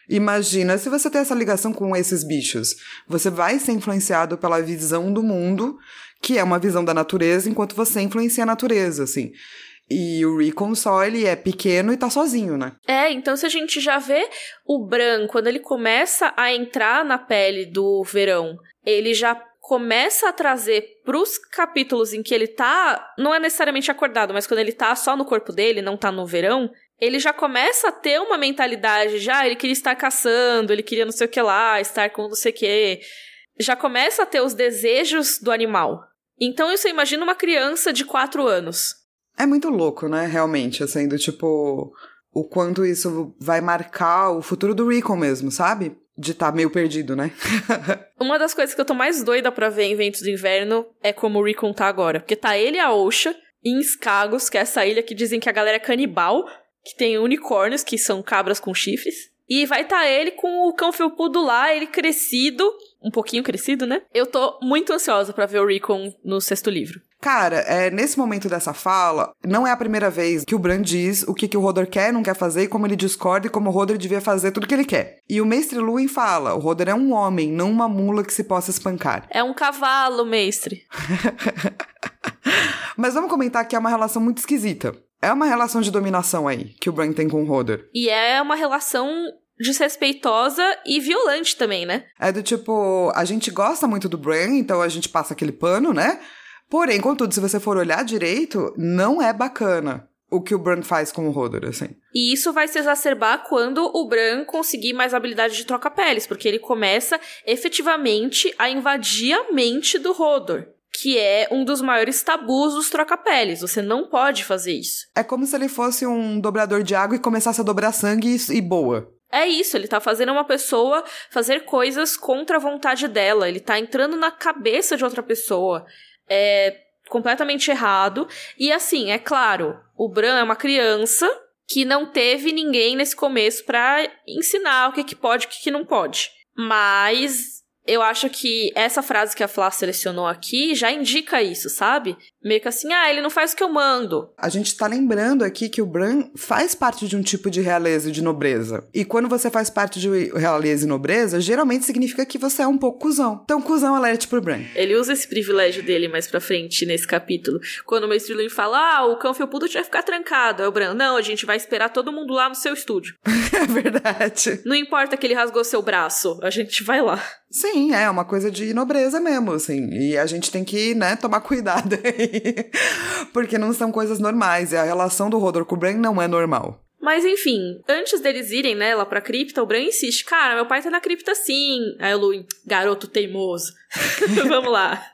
B: Imagina se você tem essa ligação com esses bichos. Você vai ser influenciado pela visão do mundo, que é uma visão da natureza, enquanto você influencia a natureza, assim. E o Recon só, ele é pequeno e tá sozinho, né?
A: É, então se a gente já vê o Bran, quando ele começa a entrar na pele do verão, ele já começa a trazer pros capítulos em que ele tá, não é necessariamente acordado, mas quando ele tá só no corpo dele, não tá no verão, ele já começa a ter uma mentalidade, já ele queria estar caçando, ele queria não sei o que lá, estar com não sei o que. Já começa a ter os desejos do animal. Então isso imagina uma criança de 4 anos.
B: É muito louco, né? Realmente, assim, do tipo. O quanto isso vai marcar o futuro do Rico mesmo, sabe? De estar tá meio perdido, né?
A: Uma das coisas que eu tô mais doida para ver em Ventos do Inverno é como o Rickon tá agora. Porque tá ele e a Osha em Skagos, que é essa ilha que dizem que a galera é canibal, que tem unicórnios, que são cabras com chifres. E vai estar tá ele com o cão felpudo lá, ele crescido, um pouquinho crescido, né? Eu tô muito ansiosa para ver o Rickon no sexto livro.
B: Cara, é, nesse momento dessa fala, não é a primeira vez que o Bran diz o que, que o Rodor quer não quer fazer e como ele discorda e como o Rodor devia fazer tudo que ele quer. E o mestre Luin fala, o Rodor é um homem, não uma mula que se possa espancar.
A: É um cavalo, mestre.
B: Mas vamos comentar que é uma relação muito esquisita. É uma relação de dominação aí, que o Bran tem com o Rodor.
A: E é uma relação desrespeitosa e violante também, né?
B: É do tipo, a gente gosta muito do Bran, então a gente passa aquele pano, né? Porém, contudo, se você for olhar direito, não é bacana o que o Bran faz com o Hodor, assim.
A: E isso vai se exacerbar quando o Bran conseguir mais habilidade de troca-peles, porque ele começa efetivamente a invadir a mente do Hodor. Que é um dos maiores tabus dos troca-peles. Você não pode fazer isso.
B: É como se ele fosse um dobrador de água e começasse a dobrar sangue e, e boa.
A: É isso, ele tá fazendo uma pessoa fazer coisas contra a vontade dela. Ele tá entrando na cabeça de outra pessoa é completamente errado. E assim, é claro, o Bran é uma criança que não teve ninguém nesse começo para ensinar o que, que pode e o que, que não pode. Mas eu acho que essa frase que a Flá selecionou aqui já indica isso, sabe? Meio que assim, ah, ele não faz o que eu mando.
B: A gente tá lembrando aqui que o Bran faz parte de um tipo de realeza e de nobreza. E quando você faz parte de realeza e nobreza, geralmente significa que você é um pouco cuzão. Então, cuzão alerte pro Bran.
A: Ele usa esse privilégio dele mais pra frente nesse capítulo. Quando o Mestre Luin fala, ah, o cão felpudo vai ficar trancado. Aí o Bran, não, a gente vai esperar todo mundo lá no seu estúdio.
B: é verdade.
A: Não importa que ele rasgou seu braço, a gente vai lá.
B: Sim, é uma coisa de nobreza mesmo, assim. E a gente tem que, né, tomar cuidado aí. Porque não são coisas normais. E a relação do Rodor com o Bran não é normal.
A: Mas enfim, antes deles irem, né, lá pra cripta, o Bran insiste, cara, meu pai tá na cripta sim. Aí o Luin, garoto teimoso. Vamos lá.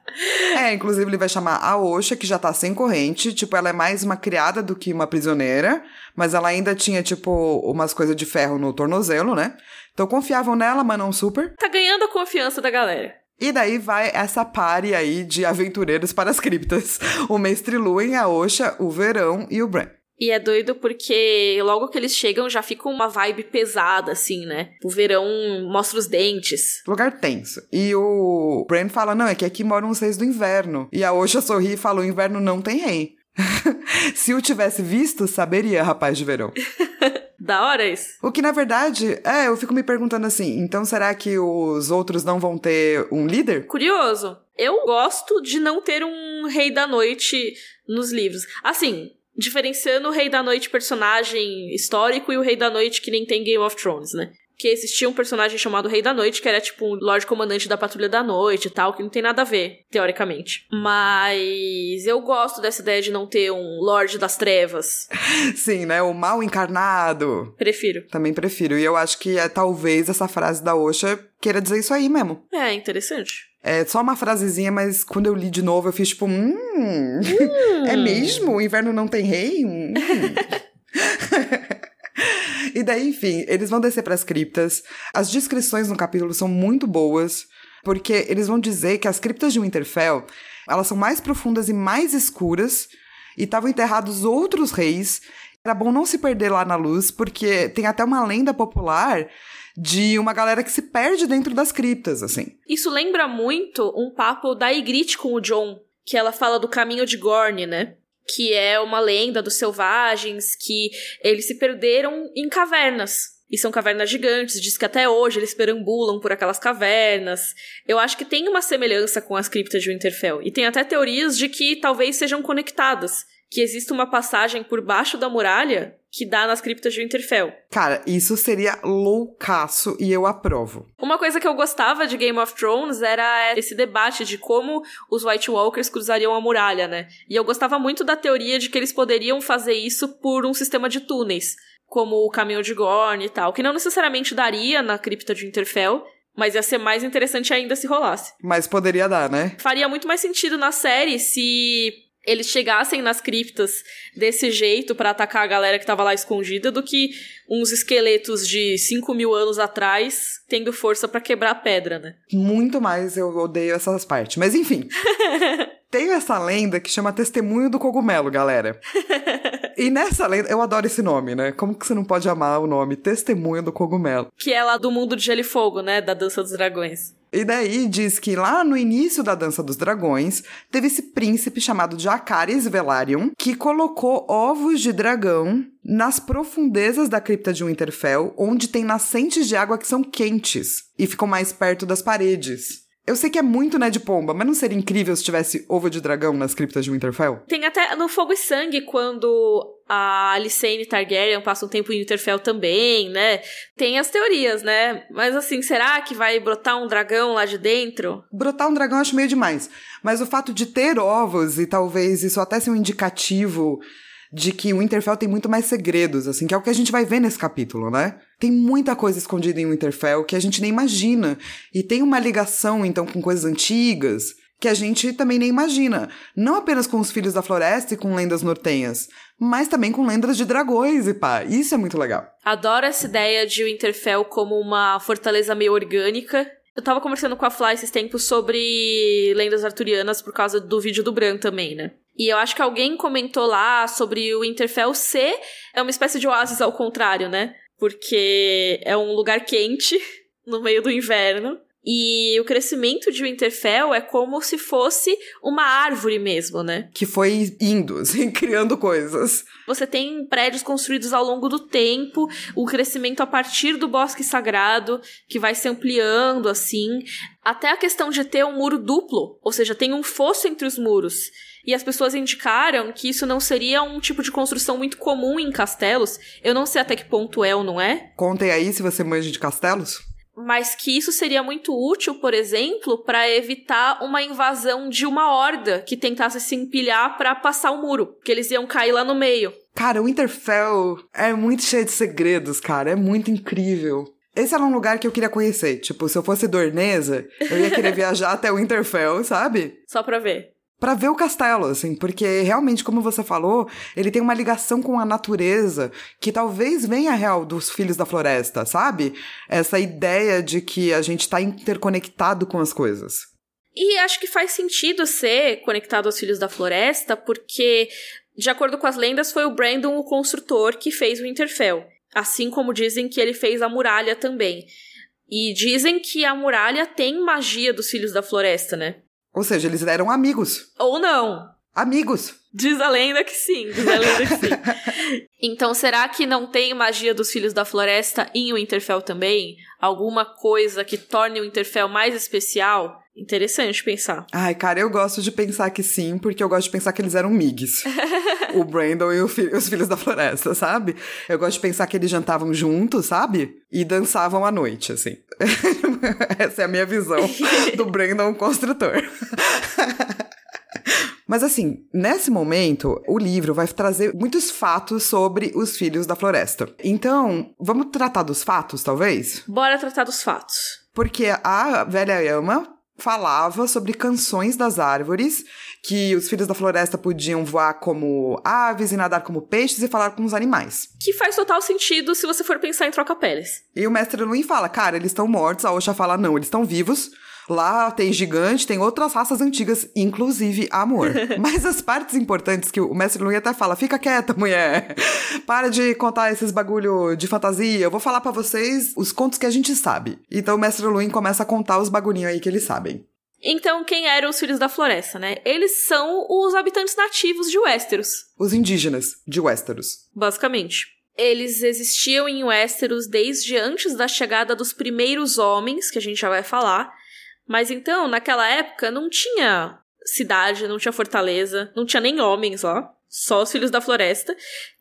B: É, inclusive ele vai chamar a Osha, que já tá sem corrente. Tipo, ela é mais uma criada do que uma prisioneira. Mas ela ainda tinha, tipo, umas coisas de ferro no tornozelo, né? Então confiavam nela, mas não super.
A: Tá ganhando a confiança da galera.
B: E daí vai essa pare aí de aventureiros para as criptas. O Mestre Luen, a Osha, o Verão e o Bran.
A: E é doido porque logo que eles chegam já fica uma vibe pesada, assim, né? O verão mostra os dentes.
B: Lugar tenso. E o Bran fala: não, é que aqui moram os reis do inverno. E a Osha sorri e fala: o inverno não tem rei. Se o tivesse visto, saberia, rapaz de verão.
A: da hora isso.
B: O que na verdade, é, eu fico me perguntando assim, então será que os outros não vão ter um líder?
A: Curioso. Eu gosto de não ter um rei da noite nos livros. Assim, diferenciando o Rei da Noite personagem histórico e o Rei da Noite que nem tem Game of Thrones, né? Que existia um personagem chamado Rei da Noite, que era tipo um Lorde Comandante da Patrulha da Noite e tal, que não tem nada a ver, teoricamente. Mas eu gosto dessa ideia de não ter um Lorde das Trevas.
B: Sim, né? O mal encarnado.
A: Prefiro.
B: Também prefiro. E eu acho que é talvez essa frase da Osha queira dizer isso aí mesmo.
A: É, interessante.
B: É só uma frasezinha, mas quando eu li de novo, eu fiz tipo, hum, hum. é mesmo? O inverno não tem rei? Hum. e daí, enfim, eles vão descer para as criptas. As descrições no capítulo são muito boas, porque eles vão dizer que as criptas de Winterfell, elas são mais profundas e mais escuras, e estavam enterrados outros reis. Era bom não se perder lá na luz, porque tem até uma lenda popular de uma galera que se perde dentro das criptas, assim.
A: Isso lembra muito um papo da Ygritte com o John, que ela fala do caminho de Gorn, né? Que é uma lenda dos selvagens, que eles se perderam em cavernas. E são cavernas gigantes, diz que até hoje eles perambulam por aquelas cavernas. Eu acho que tem uma semelhança com as criptas de Winterfell. E tem até teorias de que talvez sejam conectadas que existe uma passagem por baixo da muralha que dá nas criptas de Winterfell.
B: Cara, isso seria loucaço e eu aprovo.
A: Uma coisa que eu gostava de Game of Thrones era esse debate de como os White Walkers cruzariam a muralha, né? E eu gostava muito da teoria de que eles poderiam fazer isso por um sistema de túneis, como o caminho de Gorn e tal, que não necessariamente daria na cripta de Winterfell, mas ia ser mais interessante ainda se rolasse.
B: Mas poderia dar, né?
A: Faria muito mais sentido na série se eles chegassem nas criptas desse jeito para atacar a galera que tava lá escondida do que uns esqueletos de 5 mil anos atrás tendo força para quebrar pedra, né?
B: Muito mais eu odeio essas partes. Mas enfim. Tem essa lenda que chama Testemunho do Cogumelo, galera. e nessa lenda, eu adoro esse nome, né? Como que você não pode amar o nome Testemunho do Cogumelo?
A: Que é lá do mundo de Gelo e Fogo, né? Da Dança dos Dragões.
B: E daí diz que lá no início da Dança dos Dragões, teve esse príncipe chamado Jacaris Velaryon, que colocou ovos de dragão nas profundezas da cripta de Winterfell, onde tem nascentes de água que são quentes e ficam mais perto das paredes. Eu sei que é muito né de pomba, mas não seria incrível se tivesse ovo de dragão nas criptas de Winterfell?
A: Tem até no Fogo e Sangue, quando a Alicenne Targaryen passa um tempo em Winterfell também, né? Tem as teorias, né? Mas assim, será que vai brotar um dragão lá de dentro?
B: Brotar um dragão eu acho meio demais. Mas o fato de ter ovos, e talvez isso até seja um indicativo de que o Winterfell tem muito mais segredos, assim, que é o que a gente vai ver nesse capítulo, né? Tem muita coisa escondida em Winterfell que a gente nem imagina. E tem uma ligação, então, com coisas antigas que a gente também nem imagina. Não apenas com os Filhos da Floresta e com lendas nortenhas, mas também com lendas de dragões e pá. Isso é muito legal.
A: Adoro essa ideia de Winterfell como uma fortaleza meio orgânica. Eu tava conversando com a Fly esses tempos sobre lendas arturianas por causa do vídeo do Bran também, né? E eu acho que alguém comentou lá sobre o Winterfell ser é uma espécie de oásis ao contrário, né? Porque é um lugar quente no meio do inverno. E o crescimento de Winterfell é como se fosse uma árvore mesmo, né?
B: Que foi indo, assim, criando coisas.
A: Você tem prédios construídos ao longo do tempo, o crescimento a partir do bosque sagrado, que vai se ampliando, assim. Até a questão de ter um muro duplo, ou seja, tem um fosso entre os muros. E as pessoas indicaram que isso não seria um tipo de construção muito comum em castelos. Eu não sei até que ponto é ou não é.
B: Contem aí se você manja de castelos.
A: Mas que isso seria muito útil, por exemplo, para evitar uma invasão de uma horda que tentasse se empilhar para passar o muro, que eles iam cair lá no meio.
B: Cara, o Winterfell é muito cheio de segredos, cara, é muito incrível. Esse era um lugar que eu queria conhecer. Tipo, se eu fosse dorneza, eu ia querer viajar até o Winterfell, sabe?
A: Só pra ver
B: para ver o castelo, assim, porque realmente, como você falou, ele tem uma ligação com a natureza que talvez venha real dos filhos da floresta, sabe? Essa ideia de que a gente está interconectado com as coisas.
A: E acho que faz sentido ser conectado aos filhos da floresta, porque, de acordo com as lendas, foi o Brandon o construtor que fez o Winterfell. Assim como dizem que ele fez a muralha também. E dizem que a muralha tem magia dos filhos da floresta, né?
B: Ou seja, eles eram amigos.
A: Ou não.
B: Amigos.
A: Diz a lenda que sim, diz a lenda que sim. então, será que não tem magia dos Filhos da Floresta em Winterfell também? Alguma coisa que torne o Winterfell mais especial? Interessante pensar.
B: Ai, cara, eu gosto de pensar que sim, porque eu gosto de pensar que eles eram migs. o Brandon e fi os Filhos da Floresta, sabe? Eu gosto de pensar que eles jantavam juntos, sabe? E dançavam à noite, assim. Essa é a minha visão do Brandon construtor. Mas assim, nesse momento, o livro vai trazer muitos fatos sobre os filhos da floresta. Então, vamos tratar dos fatos, talvez?
A: Bora tratar dos fatos.
B: Porque a velha Yama falava sobre canções das árvores, que os filhos da floresta podiam voar como aves e nadar como peixes e falar com os animais.
A: Que faz total sentido se você for pensar em troca-peles.
B: E o mestre Luin fala, cara, eles estão mortos, a Osha fala, não, eles estão vivos, Lá tem gigante, tem outras raças antigas, inclusive amor. Mas as partes importantes que o mestre Lui até fala: fica quieta, mulher. Para de contar esses bagulho de fantasia. Eu vou falar para vocês os contos que a gente sabe. Então o mestre Luin começa a contar os bagulhinhos aí que eles sabem.
A: Então, quem eram os Filhos da Floresta, né? Eles são os habitantes nativos de Westeros.
B: Os indígenas de Westeros.
A: Basicamente. Eles existiam em Westeros desde antes da chegada dos primeiros homens, que a gente já vai falar, mas então, naquela época, não tinha cidade, não tinha fortaleza, não tinha nem homens lá, só os filhos da floresta,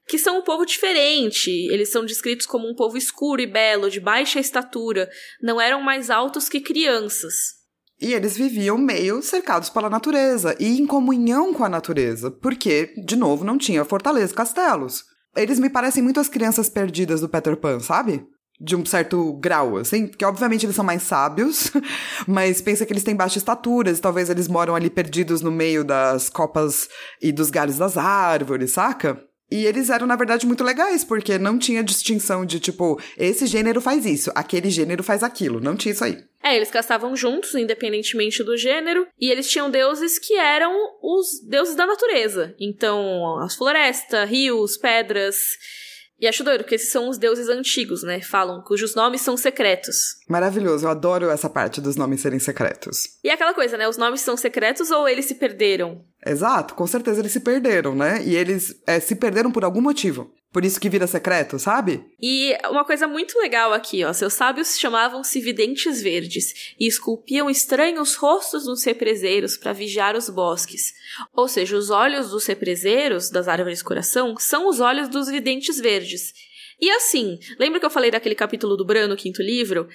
A: que são um povo diferente. Eles são descritos como um povo escuro e belo, de baixa estatura, não eram mais altos que crianças.
B: E eles viviam meio cercados pela natureza e em comunhão com a natureza, porque, de novo, não tinha fortaleza castelos. Eles me parecem muito as crianças perdidas do Peter Pan, sabe? De um certo grau, assim, porque obviamente eles são mais sábios, mas pensa que eles têm baixa estatura, e talvez eles moram ali perdidos no meio das copas e dos galhos das árvores, saca? E eles eram, na verdade, muito legais, porque não tinha distinção de, tipo, esse gênero faz isso, aquele gênero faz aquilo. Não tinha isso aí.
A: É, eles caçavam juntos, independentemente do gênero, e eles tinham deuses que eram os deuses da natureza. Então, as florestas, rios, pedras. E acho doido, porque esses são os deuses antigos, né? Falam, cujos nomes são secretos.
B: Maravilhoso, eu adoro essa parte dos nomes serem secretos.
A: E é aquela coisa, né? Os nomes são secretos ou eles se perderam?
B: Exato, com certeza eles se perderam, né? E eles é, se perderam por algum motivo. Por isso que vira secreto, sabe?
A: E uma coisa muito legal aqui, ó. Seus sábios chamavam-se videntes verdes e esculpiam estranhos rostos nos represeiros para vigiar os bosques. Ou seja, os olhos dos represeiros, das árvores coração, são os olhos dos videntes verdes. E assim, lembra que eu falei daquele capítulo do Bran no quinto livro?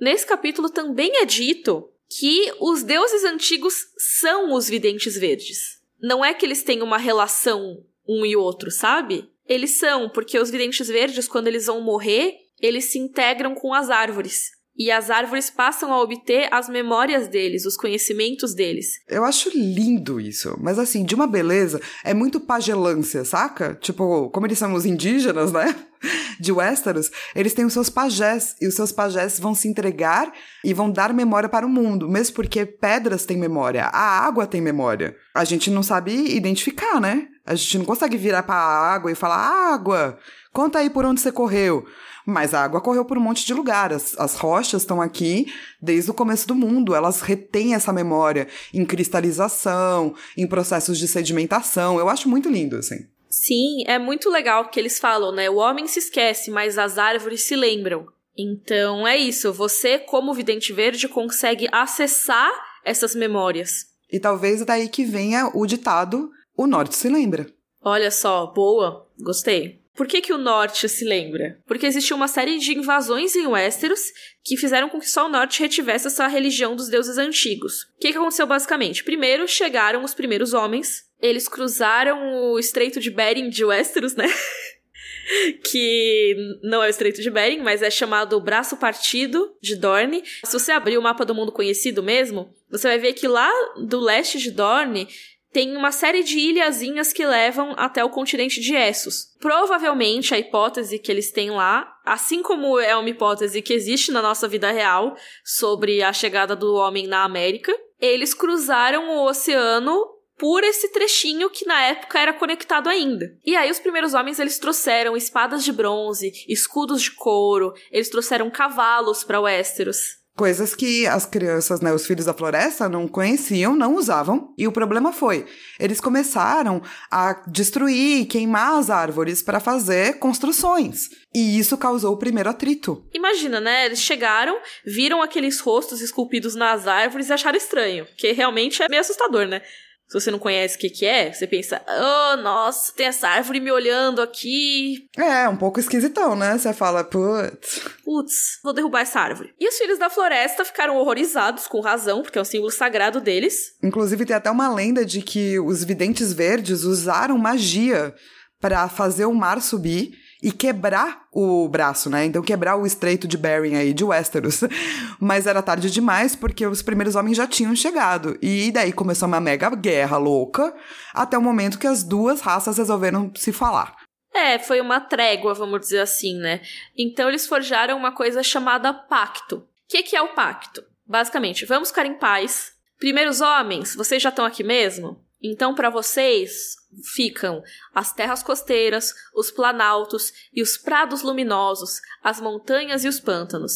A: Nesse capítulo também é dito que os deuses antigos são os videntes verdes. Não é que eles têm uma relação um e outro, sabe? Eles são, porque os videntes verdes, quando eles vão morrer, eles se integram com as árvores. E as árvores passam a obter as memórias deles, os conhecimentos deles.
B: Eu acho lindo isso. Mas assim, de uma beleza, é muito pagelância, saca? Tipo, como eles são os indígenas, né? De Westeros, eles têm os seus pajés. E os seus pajés vão se entregar e vão dar memória para o mundo. Mesmo porque pedras têm memória, a água tem memória. A gente não sabe identificar, né? A gente não consegue virar para a água e falar: água, conta aí por onde você correu. Mas a água correu por um monte de lugar. As, as rochas estão aqui desde o começo do mundo. Elas retêm essa memória em cristalização, em processos de sedimentação. Eu acho muito lindo, assim.
A: Sim, é muito legal que eles falam, né? O homem se esquece, mas as árvores se lembram. Então é isso. Você, como vidente verde, consegue acessar essas memórias.
B: E talvez daí que venha o ditado: o norte se lembra.
A: Olha só, boa, gostei. Por que, que o norte se lembra? Porque existiu uma série de invasões em Westeros que fizeram com que só o norte retivesse essa religião dos deuses antigos. O que, que aconteceu basicamente? Primeiro chegaram os primeiros homens, eles cruzaram o Estreito de Bering de Westeros, né? que não é o Estreito de Bering, mas é chamado Braço Partido de Dorne. Se você abrir o mapa do mundo conhecido mesmo, você vai ver que lá do leste de Dorne tem uma série de ilhazinhas que levam até o continente de Essos. Provavelmente a hipótese que eles têm lá, assim como é uma hipótese que existe na nossa vida real sobre a chegada do homem na América, eles cruzaram o oceano por esse trechinho que na época era conectado ainda. E aí os primeiros homens eles trouxeram espadas de bronze, escudos de couro, eles trouxeram cavalos para Westeros.
B: Coisas que as crianças, né, os filhos da floresta não conheciam, não usavam. E o problema foi, eles começaram a destruir, queimar as árvores para fazer construções. E isso causou o primeiro atrito.
A: Imagina, né? Eles chegaram, viram aqueles rostos esculpidos nas árvores e acharam estranho. Que realmente é meio assustador, né? Se você não conhece o que, que é, você pensa, oh, nossa, tem essa árvore me olhando aqui.
B: É, um pouco esquisitão, né? Você fala, putz.
A: Putz, vou derrubar essa árvore. E os filhos da floresta ficaram horrorizados, com razão, porque é um símbolo sagrado deles.
B: Inclusive, tem até uma lenda de que os videntes verdes usaram magia para fazer o mar subir e quebrar o braço, né? Então quebrar o estreito de Bering aí, de Westeros. Mas era tarde demais porque os primeiros homens já tinham chegado. E daí começou uma mega guerra louca, até o momento que as duas raças resolveram se falar.
A: É, foi uma trégua, vamos dizer assim, né? Então eles forjaram uma coisa chamada pacto. O que, que é o pacto? Basicamente, vamos ficar em paz. Primeiros homens, vocês já estão aqui mesmo? Então, para vocês, ficam as terras costeiras, os planaltos e os prados luminosos, as montanhas e os pântanos.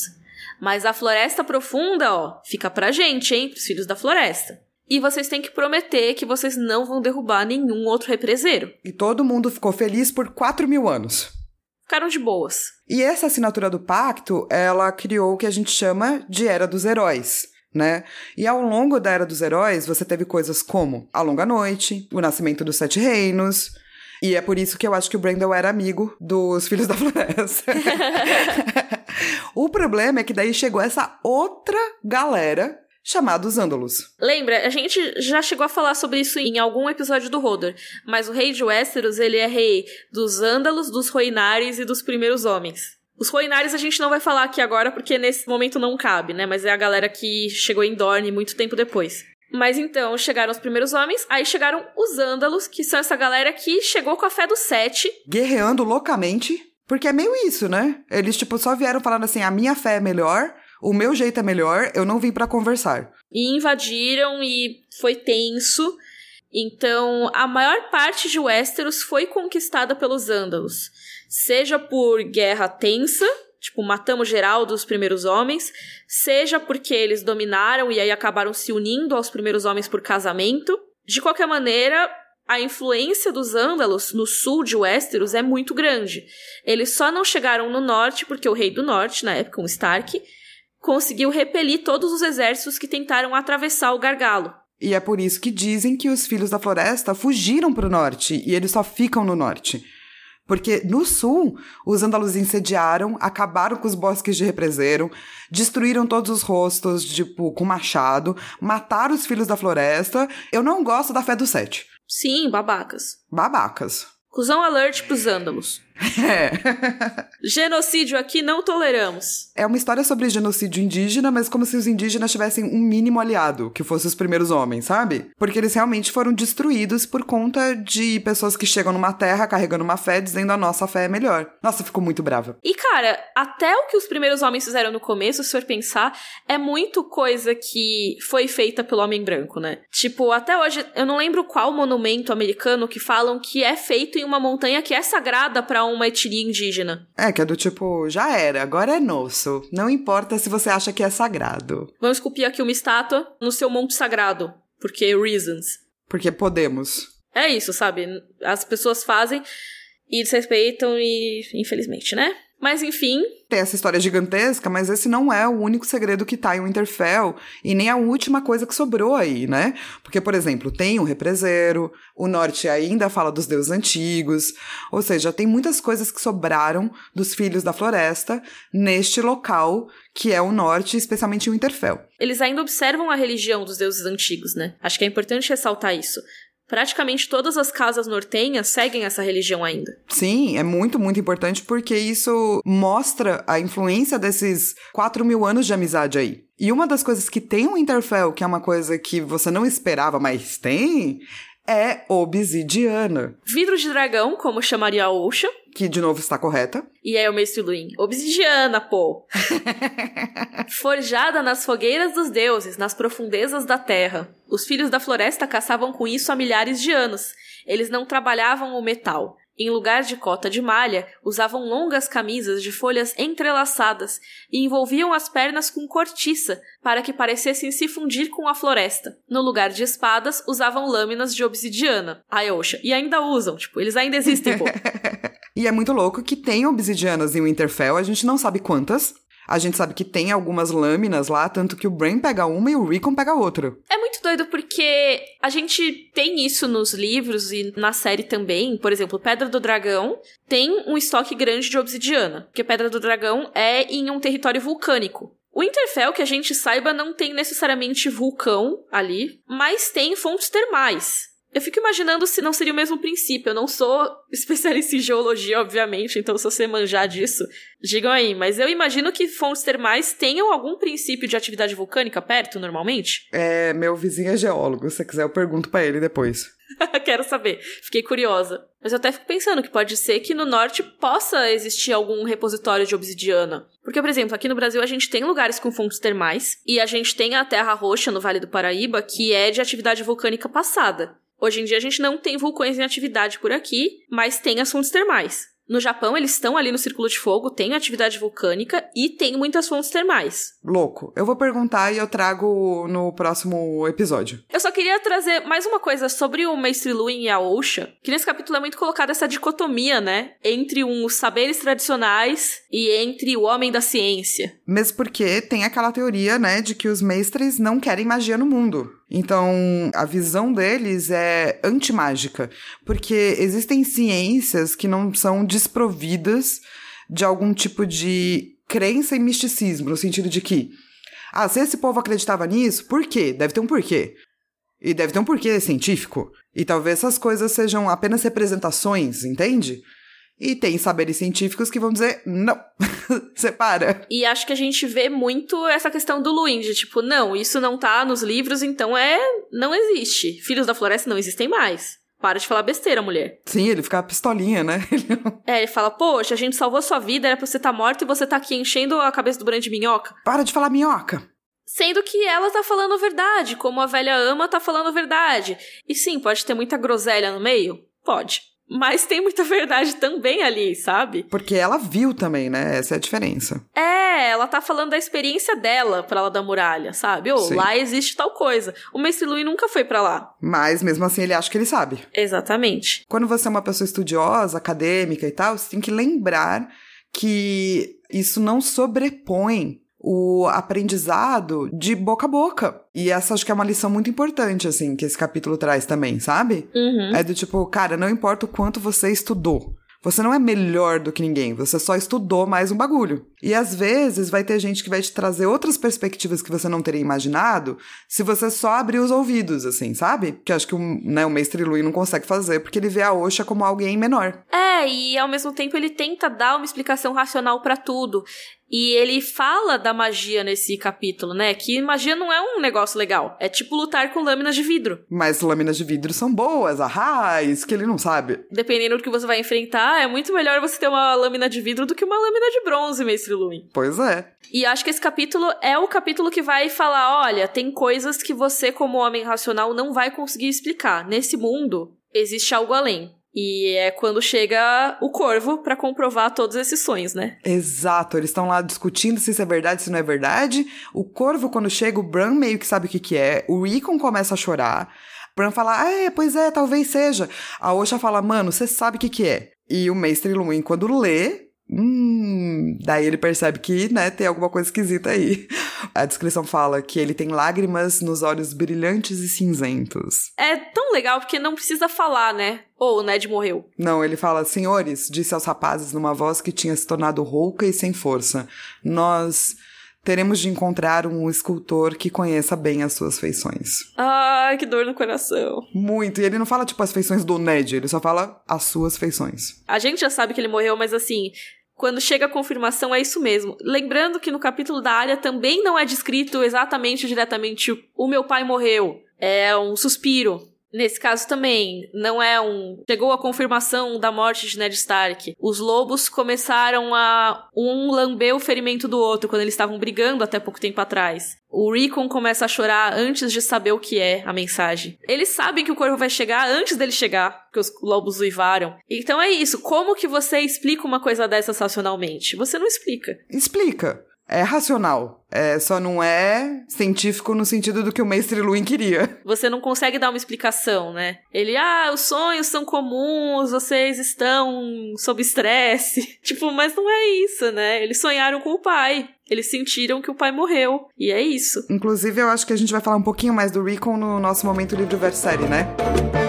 A: Mas a floresta profunda, ó, fica pra gente, hein, pros filhos da floresta. E vocês têm que prometer que vocês não vão derrubar nenhum outro represeiro.
B: E todo mundo ficou feliz por 4 mil anos.
A: Ficaram de boas.
B: E essa assinatura do pacto, ela criou o que a gente chama de Era dos Heróis né? E ao longo da Era dos Heróis, você teve coisas como A Longa Noite, O Nascimento dos Sete Reinos, e é por isso que eu acho que o Brandon era amigo dos Filhos da Floresta. o problema é que daí chegou essa outra galera chamada os Ândalos.
A: Lembra, a gente já chegou a falar sobre isso em algum episódio do Roder, mas o rei de Westeros, ele é rei dos Ândalos, dos Roinares e dos Primeiros Homens. Os Roinares a gente não vai falar aqui agora porque nesse momento não cabe, né? Mas é a galera que chegou em Dorne muito tempo depois. Mas então chegaram os primeiros homens, aí chegaram os Ândalos, que são essa galera que chegou com a fé do Sete.
B: Guerreando loucamente. Porque é meio isso, né? Eles, tipo, só vieram falando assim: a minha fé é melhor, o meu jeito é melhor, eu não vim para conversar.
A: E invadiram e foi tenso. Então, a maior parte de Westeros foi conquistada pelos Ândalos seja por guerra tensa, tipo, matamos geral dos primeiros homens, seja porque eles dominaram e aí acabaram se unindo aos primeiros homens por casamento. De qualquer maneira, a influência dos ândalos no sul de Westeros é muito grande. Eles só não chegaram no norte porque o rei do norte, na época, um Stark, conseguiu repelir todos os exércitos que tentaram atravessar o gargalo.
B: E é por isso que dizem que os filhos da floresta fugiram para o norte e eles só ficam no norte. Porque no sul, os andaluses incendiaram, acabaram com os bosques de represeiro, destruíram todos os rostos, tipo, com machado, mataram os filhos da floresta. Eu não gosto da fé do sete.
A: Sim, babacas.
B: Babacas.
A: Cusão alert pros ândalos. É. genocídio aqui não toleramos.
B: É uma história sobre genocídio indígena, mas como se os indígenas tivessem um mínimo aliado, que fossem os primeiros homens, sabe? Porque eles realmente foram destruídos por conta de pessoas que chegam numa terra carregando uma fé, dizendo a nossa fé é melhor. Nossa, ficou muito brava.
A: E cara, até o que os primeiros homens fizeram no começo, se for pensar, é muito coisa que foi feita pelo homem branco, né? Tipo, até hoje, eu não lembro qual monumento americano que falam que é feito em uma montanha que é sagrada para uma etnia indígena.
B: É, que é do tipo, já era, agora é nosso. Não importa se você acha que é sagrado.
A: Vamos esculpir aqui uma estátua no seu monte sagrado. Porque reasons.
B: Porque podemos.
A: É isso, sabe? As pessoas fazem e desrespeitam e, infelizmente, né? Mas enfim.
B: Tem essa história gigantesca, mas esse não é o único segredo que tá em Winterfell e nem a última coisa que sobrou aí, né? Porque, por exemplo, tem o represeiro, o norte ainda fala dos deuses antigos, ou seja, tem muitas coisas que sobraram dos filhos da floresta neste local que é o norte, especialmente o Winterfell.
A: Eles ainda observam a religião dos deuses antigos, né? Acho que é importante ressaltar isso praticamente todas as casas nortenhas seguem essa religião ainda.
B: Sim, é muito, muito importante porque isso mostra a influência desses 4 mil anos de amizade aí. E uma das coisas que tem o Interfell, que é uma coisa que você não esperava, mas tem, é obsidiana.
A: Vidro de dragão, como chamaria a Osha.
B: Que de novo está correta.
A: E é o Mestre Luin. Obsidiana, pô! Forjada nas fogueiras dos deuses, nas profundezas da terra. Os filhos da floresta caçavam com isso há milhares de anos. Eles não trabalhavam o metal. Em lugar de cota de malha, usavam longas camisas de folhas entrelaçadas e envolviam as pernas com cortiça para que parecessem se fundir com a floresta. No lugar de espadas, usavam lâminas de obsidiana. Ai, oxa. E ainda usam, tipo, eles ainda existem, pô.
B: e é muito louco que tem obsidianas em Winterfell, a gente não sabe quantas, a gente sabe que tem algumas lâminas lá, tanto que o Brain pega uma e o Rickon pega outra.
A: É muito doido porque a gente tem isso nos livros e na série também. Por exemplo, Pedra do Dragão tem um estoque grande de obsidiana, porque Pedra do Dragão é em um território vulcânico. O Interfell, que a gente saiba, não tem necessariamente vulcão ali, mas tem fontes termais. Eu fico imaginando se não seria o mesmo princípio. Eu não sou especialista em geologia, obviamente, então se você manjar disso, digam aí. Mas eu imagino que fontes termais tenham algum princípio de atividade vulcânica perto, normalmente?
B: É, meu vizinho é geólogo. Se você quiser, eu pergunto para ele depois.
A: Quero saber. Fiquei curiosa. Mas eu até fico pensando que pode ser que no norte possa existir algum repositório de obsidiana. Porque, por exemplo, aqui no Brasil a gente tem lugares com fontes termais e a gente tem a Terra Roxa no Vale do Paraíba, que é de atividade vulcânica passada. Hoje em dia a gente não tem vulcões em atividade por aqui, mas tem as fontes termais. No Japão, eles estão ali no Círculo de Fogo, tem atividade vulcânica e tem muitas fontes termais.
B: Louco. Eu vou perguntar e eu trago no próximo episódio.
A: Eu só queria trazer mais uma coisa sobre o Mestre Luin e a Osha, que nesse capítulo é muito colocada essa dicotomia, né? Entre os saberes tradicionais e entre o homem da ciência.
B: Mesmo porque tem aquela teoria, né, de que os mestres não querem magia no mundo. Então, a visão deles é antimágica, porque existem ciências que não são desprovidas de algum tipo de crença e misticismo, no sentido de que, ah, se esse povo acreditava nisso, por quê? Deve ter um porquê. E deve ter um porquê científico. E talvez essas coisas sejam apenas representações, entende? E tem saberes científicos que vão dizer, não, separa.
A: E acho que a gente vê muito essa questão do Luin, de tipo, não, isso não tá nos livros, então é. não existe. Filhos da Floresta não existem mais. Para de falar besteira, mulher.
B: Sim, ele fica pistolinha, né?
A: é, ele fala, poxa, a gente salvou sua vida, era pra você estar tá morto e você tá aqui enchendo a cabeça do Brand de minhoca.
B: Para de falar minhoca.
A: Sendo que ela tá falando a verdade, como a velha ama tá falando a verdade. E sim, pode ter muita groselha no meio? Pode. Mas tem muita verdade também ali, sabe?
B: Porque ela viu também, né? Essa é a diferença.
A: É, ela tá falando da experiência dela pra lá da muralha, sabe? Ou oh, lá existe tal coisa. O Mestre Louis nunca foi para lá.
B: Mas mesmo assim ele acha que ele sabe.
A: Exatamente.
B: Quando você é uma pessoa estudiosa, acadêmica e tal, você tem que lembrar que isso não sobrepõe o aprendizado de boca a boca. E essa acho que é uma lição muito importante, assim, que esse capítulo traz também, sabe?
A: Uhum.
B: É do tipo, cara, não importa o quanto você estudou. Você não é melhor do que ninguém, você só estudou mais um bagulho. E às vezes vai ter gente que vai te trazer outras perspectivas que você não teria imaginado se você só abrir os ouvidos, assim, sabe? Que acho que o, né, o mestre Louis não consegue fazer porque ele vê a Osha como alguém menor.
A: É, e ao mesmo tempo ele tenta dar uma explicação racional para tudo. E ele fala da magia nesse capítulo, né? Que magia não é um negócio legal. É tipo lutar com lâminas de vidro.
B: Mas lâminas de vidro são boas, ah, isso que ele não sabe.
A: Dependendo do que você vai enfrentar, é muito melhor você ter uma lâmina de vidro do que uma lâmina de bronze, Mestre Luin.
B: Pois é.
A: E acho que esse capítulo é o capítulo que vai falar: olha, tem coisas que você, como homem racional, não vai conseguir explicar. Nesse mundo, existe algo além. E é quando chega o corvo para comprovar todos esses sonhos, né?
B: Exato, eles estão lá discutindo se isso é verdade, se não é verdade. O corvo, quando chega, o Bran meio que sabe o que, que é. O Rickon começa a chorar. Bran fala, ah, é, pois é, talvez seja. A Osha fala, mano, você sabe o que, que é. E o Mestre Luin, quando lê, Hum, daí ele percebe que, né, tem alguma coisa esquisita aí. A descrição fala que ele tem lágrimas nos olhos brilhantes e cinzentos.
A: É tão legal porque não precisa falar, né? Ou o Ned morreu.
B: Não, ele fala: Senhores, disse aos rapazes numa voz que tinha se tornado rouca e sem força. Nós teremos de encontrar um escultor que conheça bem as suas feições.
A: Ai, que dor no coração.
B: Muito. E ele não fala, tipo, as feições do Ned, ele só fala as suas feições.
A: A gente já sabe que ele morreu, mas assim, quando chega a confirmação, é isso mesmo. Lembrando que no capítulo da área também não é descrito exatamente diretamente o meu pai morreu. É um suspiro. Nesse caso também, não é um. Chegou a confirmação da morte de Ned Stark. Os lobos começaram a. Um lamber o ferimento do outro quando eles estavam brigando até pouco tempo atrás. O Rickon começa a chorar antes de saber o que é a mensagem. Eles sabem que o corvo vai chegar antes dele chegar, que os lobos uivaram. Então é isso. Como que você explica uma coisa dessa racionalmente? Você não explica.
B: Explica é racional. É, só não é científico no sentido do que o mestre Luin queria.
A: Você não consegue dar uma explicação, né? Ele, ah, os sonhos são comuns, vocês estão sob estresse. tipo, mas não é isso, né? Eles sonharam com o pai. Eles sentiram que o pai morreu. E é isso.
B: Inclusive, eu acho que a gente vai falar um pouquinho mais do Recon no nosso momento livro verso série, né?
A: Vamos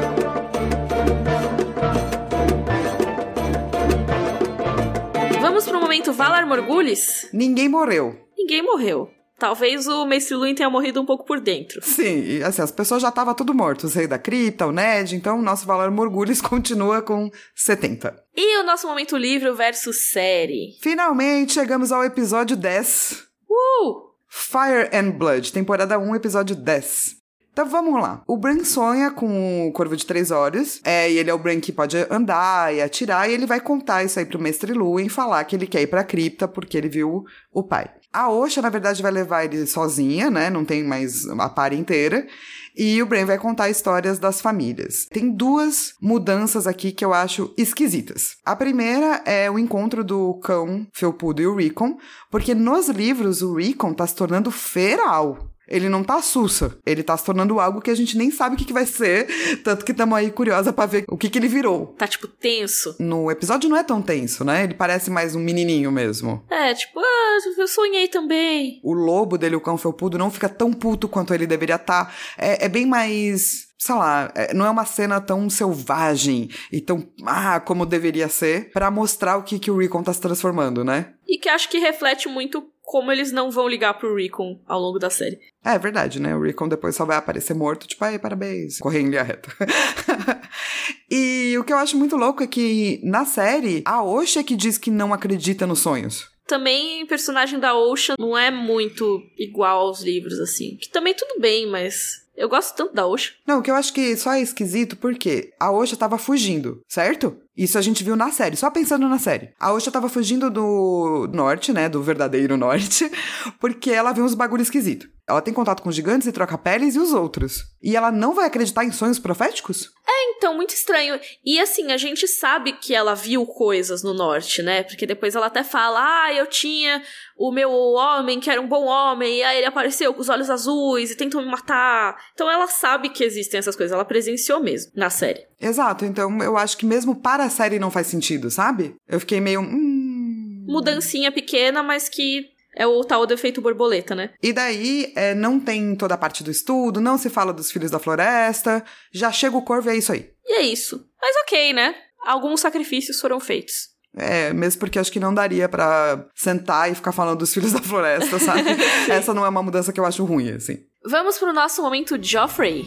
A: momento Valar Morgulis?
B: Ninguém morreu.
A: Ninguém morreu. Talvez o Mestre Luin tenha morrido um pouco por dentro.
B: Sim, assim, as pessoas já estavam tudo mortas. O Rei da Cripta, o Ned, então o nosso Valar Morgulis continua com 70.
A: E o nosso momento livro versus série?
B: Finalmente chegamos ao episódio 10.
A: Uh!
B: Fire and Blood, temporada 1, episódio 10. Então vamos lá. O Bran sonha com o Corvo de Três Olhos, é, e ele é o Bran que pode andar e atirar, e ele vai contar isso aí pro Mestre Lúin, falar que ele quer ir pra cripta porque ele viu o pai. A Osha, na verdade, vai levar ele sozinha, né? Não tem mais a par inteira. E o Bran vai contar histórias das famílias. Tem duas mudanças aqui que eu acho esquisitas. A primeira é o encontro do cão Felpudo e o Rickon, porque nos livros o Rickon tá se tornando feral. Ele não tá sussa. Ele tá se tornando algo que a gente nem sabe o que, que vai ser. Tanto que estamos aí curiosa para ver o que, que ele virou.
A: Tá, tipo, tenso.
B: No episódio não é tão tenso, né? Ele parece mais um menininho mesmo.
A: É, tipo, ah, eu sonhei também.
B: O lobo dele, o cão felpudo, não fica tão puto quanto ele deveria estar. Tá. É, é bem mais sei lá, é, não é uma cena tão selvagem e tão, ah, como deveria ser, para mostrar o que, que o Recon tá se transformando, né?
A: E que acho que reflete muito como eles não vão ligar pro Recon ao longo da série.
B: É, verdade, né? O Recon depois só vai aparecer morto, tipo, aí, parabéns, correr em linha reta. e o que eu acho muito louco é que na série, a Osha é que diz que não acredita nos sonhos.
A: Também personagem da Ocean não é muito igual aos livros, assim. Que também tudo bem, mas eu gosto tanto da Osha.
B: Não, que eu acho que só é esquisito porque a Osha tava fugindo, certo? Isso a gente viu na série, só pensando na série. A Osha tava fugindo do norte, né? Do verdadeiro norte, porque ela viu uns bagulho esquisito. Ela tem contato com gigantes e troca peles e os outros. E ela não vai acreditar em sonhos proféticos?
A: É, então, muito estranho. E assim, a gente sabe que ela viu coisas no norte, né? Porque depois ela até fala: ah, eu tinha o meu homem que era um bom homem, e aí ele apareceu com os olhos azuis e tentou me matar. Então ela sabe que existem essas coisas, ela presenciou mesmo na série.
B: Exato, então eu acho que mesmo para a série não faz sentido, sabe? Eu fiquei meio. Hum...
A: Mudancinha pequena, mas que é o tal do efeito borboleta, né?
B: E daí, é, não tem toda a parte do estudo, não se fala dos filhos da floresta, já chega o corvo e é isso aí.
A: E é isso. Mas ok, né? Alguns sacrifícios foram feitos.
B: É, mesmo porque acho que não daria para sentar e ficar falando dos filhos da floresta, sabe? Essa não é uma mudança que eu acho ruim, assim.
A: Vamos pro nosso momento Joffrey.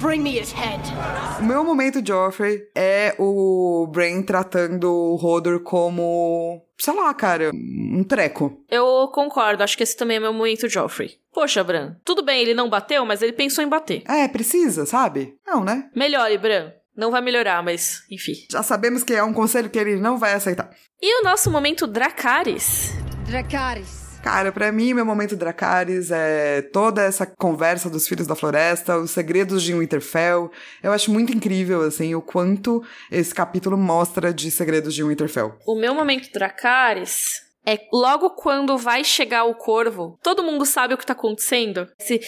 C: Bring me his head.
B: O meu momento Joffrey é o Brain tratando o Hodor como, sei lá, cara, um treco.
A: Eu concordo, acho que esse também é meu momento Joffrey. Poxa, Bran, tudo bem, ele não bateu, mas ele pensou em bater.
B: É, precisa, sabe? Não, né?
A: Melhore, Bran. Não vai melhorar, mas enfim.
B: Já sabemos que é um conselho que ele não vai aceitar.
A: E o nosso momento Dracarys?
C: Dracarys.
B: Cara, para mim, meu momento Dracarys é toda essa conversa dos Filhos da Floresta, os segredos de Winterfell. Eu acho muito incrível, assim, o quanto esse capítulo mostra de segredos de Winterfell.
A: O meu momento Dracarys é logo quando vai chegar o corvo, todo mundo sabe o que tá acontecendo. Esse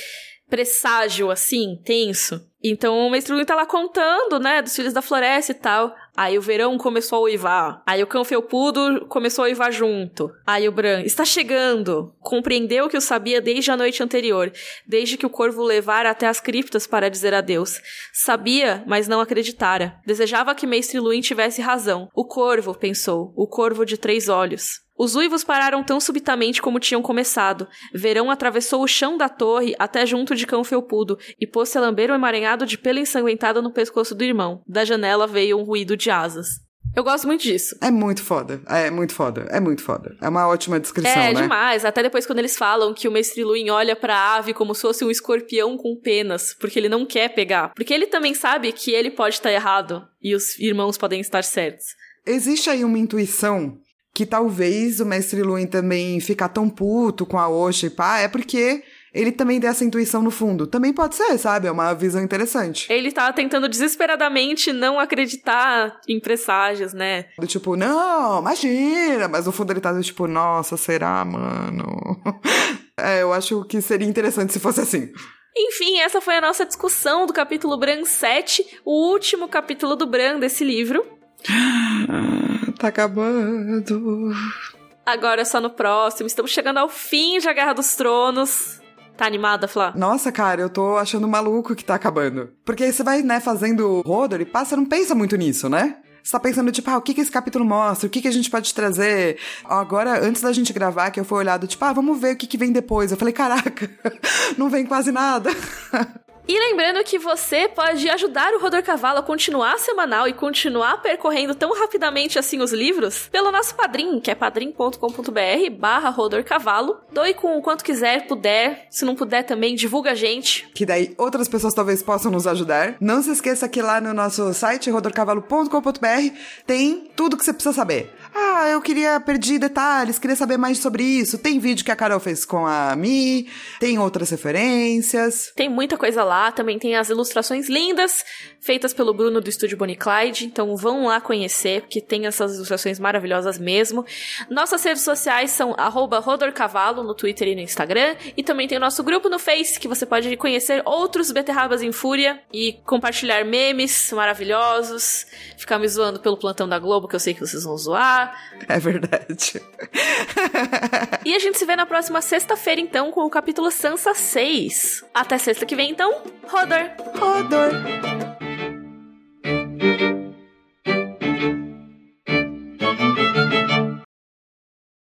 A: presságio, assim, tenso. Então o Mestre tá lá contando, né, dos filhos da floresta e tal. Aí o verão começou a uivar. Aí o cão felpudo começou a uivar junto. Aí o Bran, está chegando. Compreendeu que o sabia desde a noite anterior, desde que o corvo levara até as criptas para dizer adeus. Sabia, mas não acreditara. Desejava que Mestre Luin tivesse razão. O corvo, pensou, o corvo de três olhos. Os uivos pararam tão subitamente como tinham começado. Verão atravessou o chão da torre até junto de cão felpudo e pôs-se a lamber o emaranhado de pelo ensanguentado no pescoço do irmão. Da janela veio um ruído de asas. Eu gosto muito disso.
B: É muito foda. É muito foda. É muito foda. É uma ótima descrição,
A: é,
B: né?
A: demais. Até depois quando eles falam que o Mestre Luin olha pra ave como se fosse um escorpião com penas, porque ele não quer pegar. Porque ele também sabe que ele pode estar errado e os irmãos podem estar certos.
B: Existe aí uma intuição que talvez o Mestre Luin também ficar tão puto com a Osha e pá, é porque ele também tem essa intuição no fundo. Também pode ser, sabe? É uma visão interessante.
A: Ele tá tentando desesperadamente não acreditar em presságios, né?
B: Do tipo, não, imagina! Mas no fundo ele tá do tipo, nossa, será, mano? é, eu acho que seria interessante se fosse assim.
A: Enfim, essa foi a nossa discussão do capítulo Bran 7, o último capítulo do Bran desse livro.
B: tá acabando.
A: Agora é só no próximo. Estamos chegando ao fim de A Guerra dos Tronos. Tá animada, Flá?
B: Nossa, cara, eu tô achando maluco que tá acabando. Porque você vai, né, fazendo Rodor e passa, não pensa muito nisso, né? Você tá pensando, tipo, ah, o que que esse capítulo mostra? O que que a gente pode trazer? Agora, antes da gente gravar, que eu fui olhado, tipo, ah, vamos ver o que que vem depois. Eu falei, caraca, não vem quase nada.
A: E lembrando que você pode ajudar o Rodor Cavalo a continuar semanal e continuar percorrendo tão rapidamente assim os livros pelo nosso padrim, que é padrim.com.br barra Rodor. Doe com o quanto quiser, puder. Se não puder também, divulga a gente.
B: Que daí outras pessoas talvez possam nos ajudar. Não se esqueça que lá no nosso site, rodorcavalo.com.br, tem tudo que você precisa saber. Ah, eu queria perder detalhes, queria saber mais sobre isso. Tem vídeo que a Carol fez com a Mi, tem outras referências.
A: Tem muita coisa lá, também tem as ilustrações lindas feitas pelo Bruno do estúdio Bonnie Clyde, então vão lá conhecer, porque tem essas ilustrações maravilhosas mesmo. Nossas redes sociais são rodorcavalo no Twitter e no Instagram, e também tem o nosso grupo no Face, que você pode conhecer outros beterrabas em fúria e compartilhar memes maravilhosos, ficar me zoando pelo plantão da Globo, que eu sei que vocês vão zoar.
B: É verdade.
A: e a gente se vê na próxima sexta-feira, então, com o capítulo Sansa 6. Até sexta que vem, então. Rodor!
B: Rodor!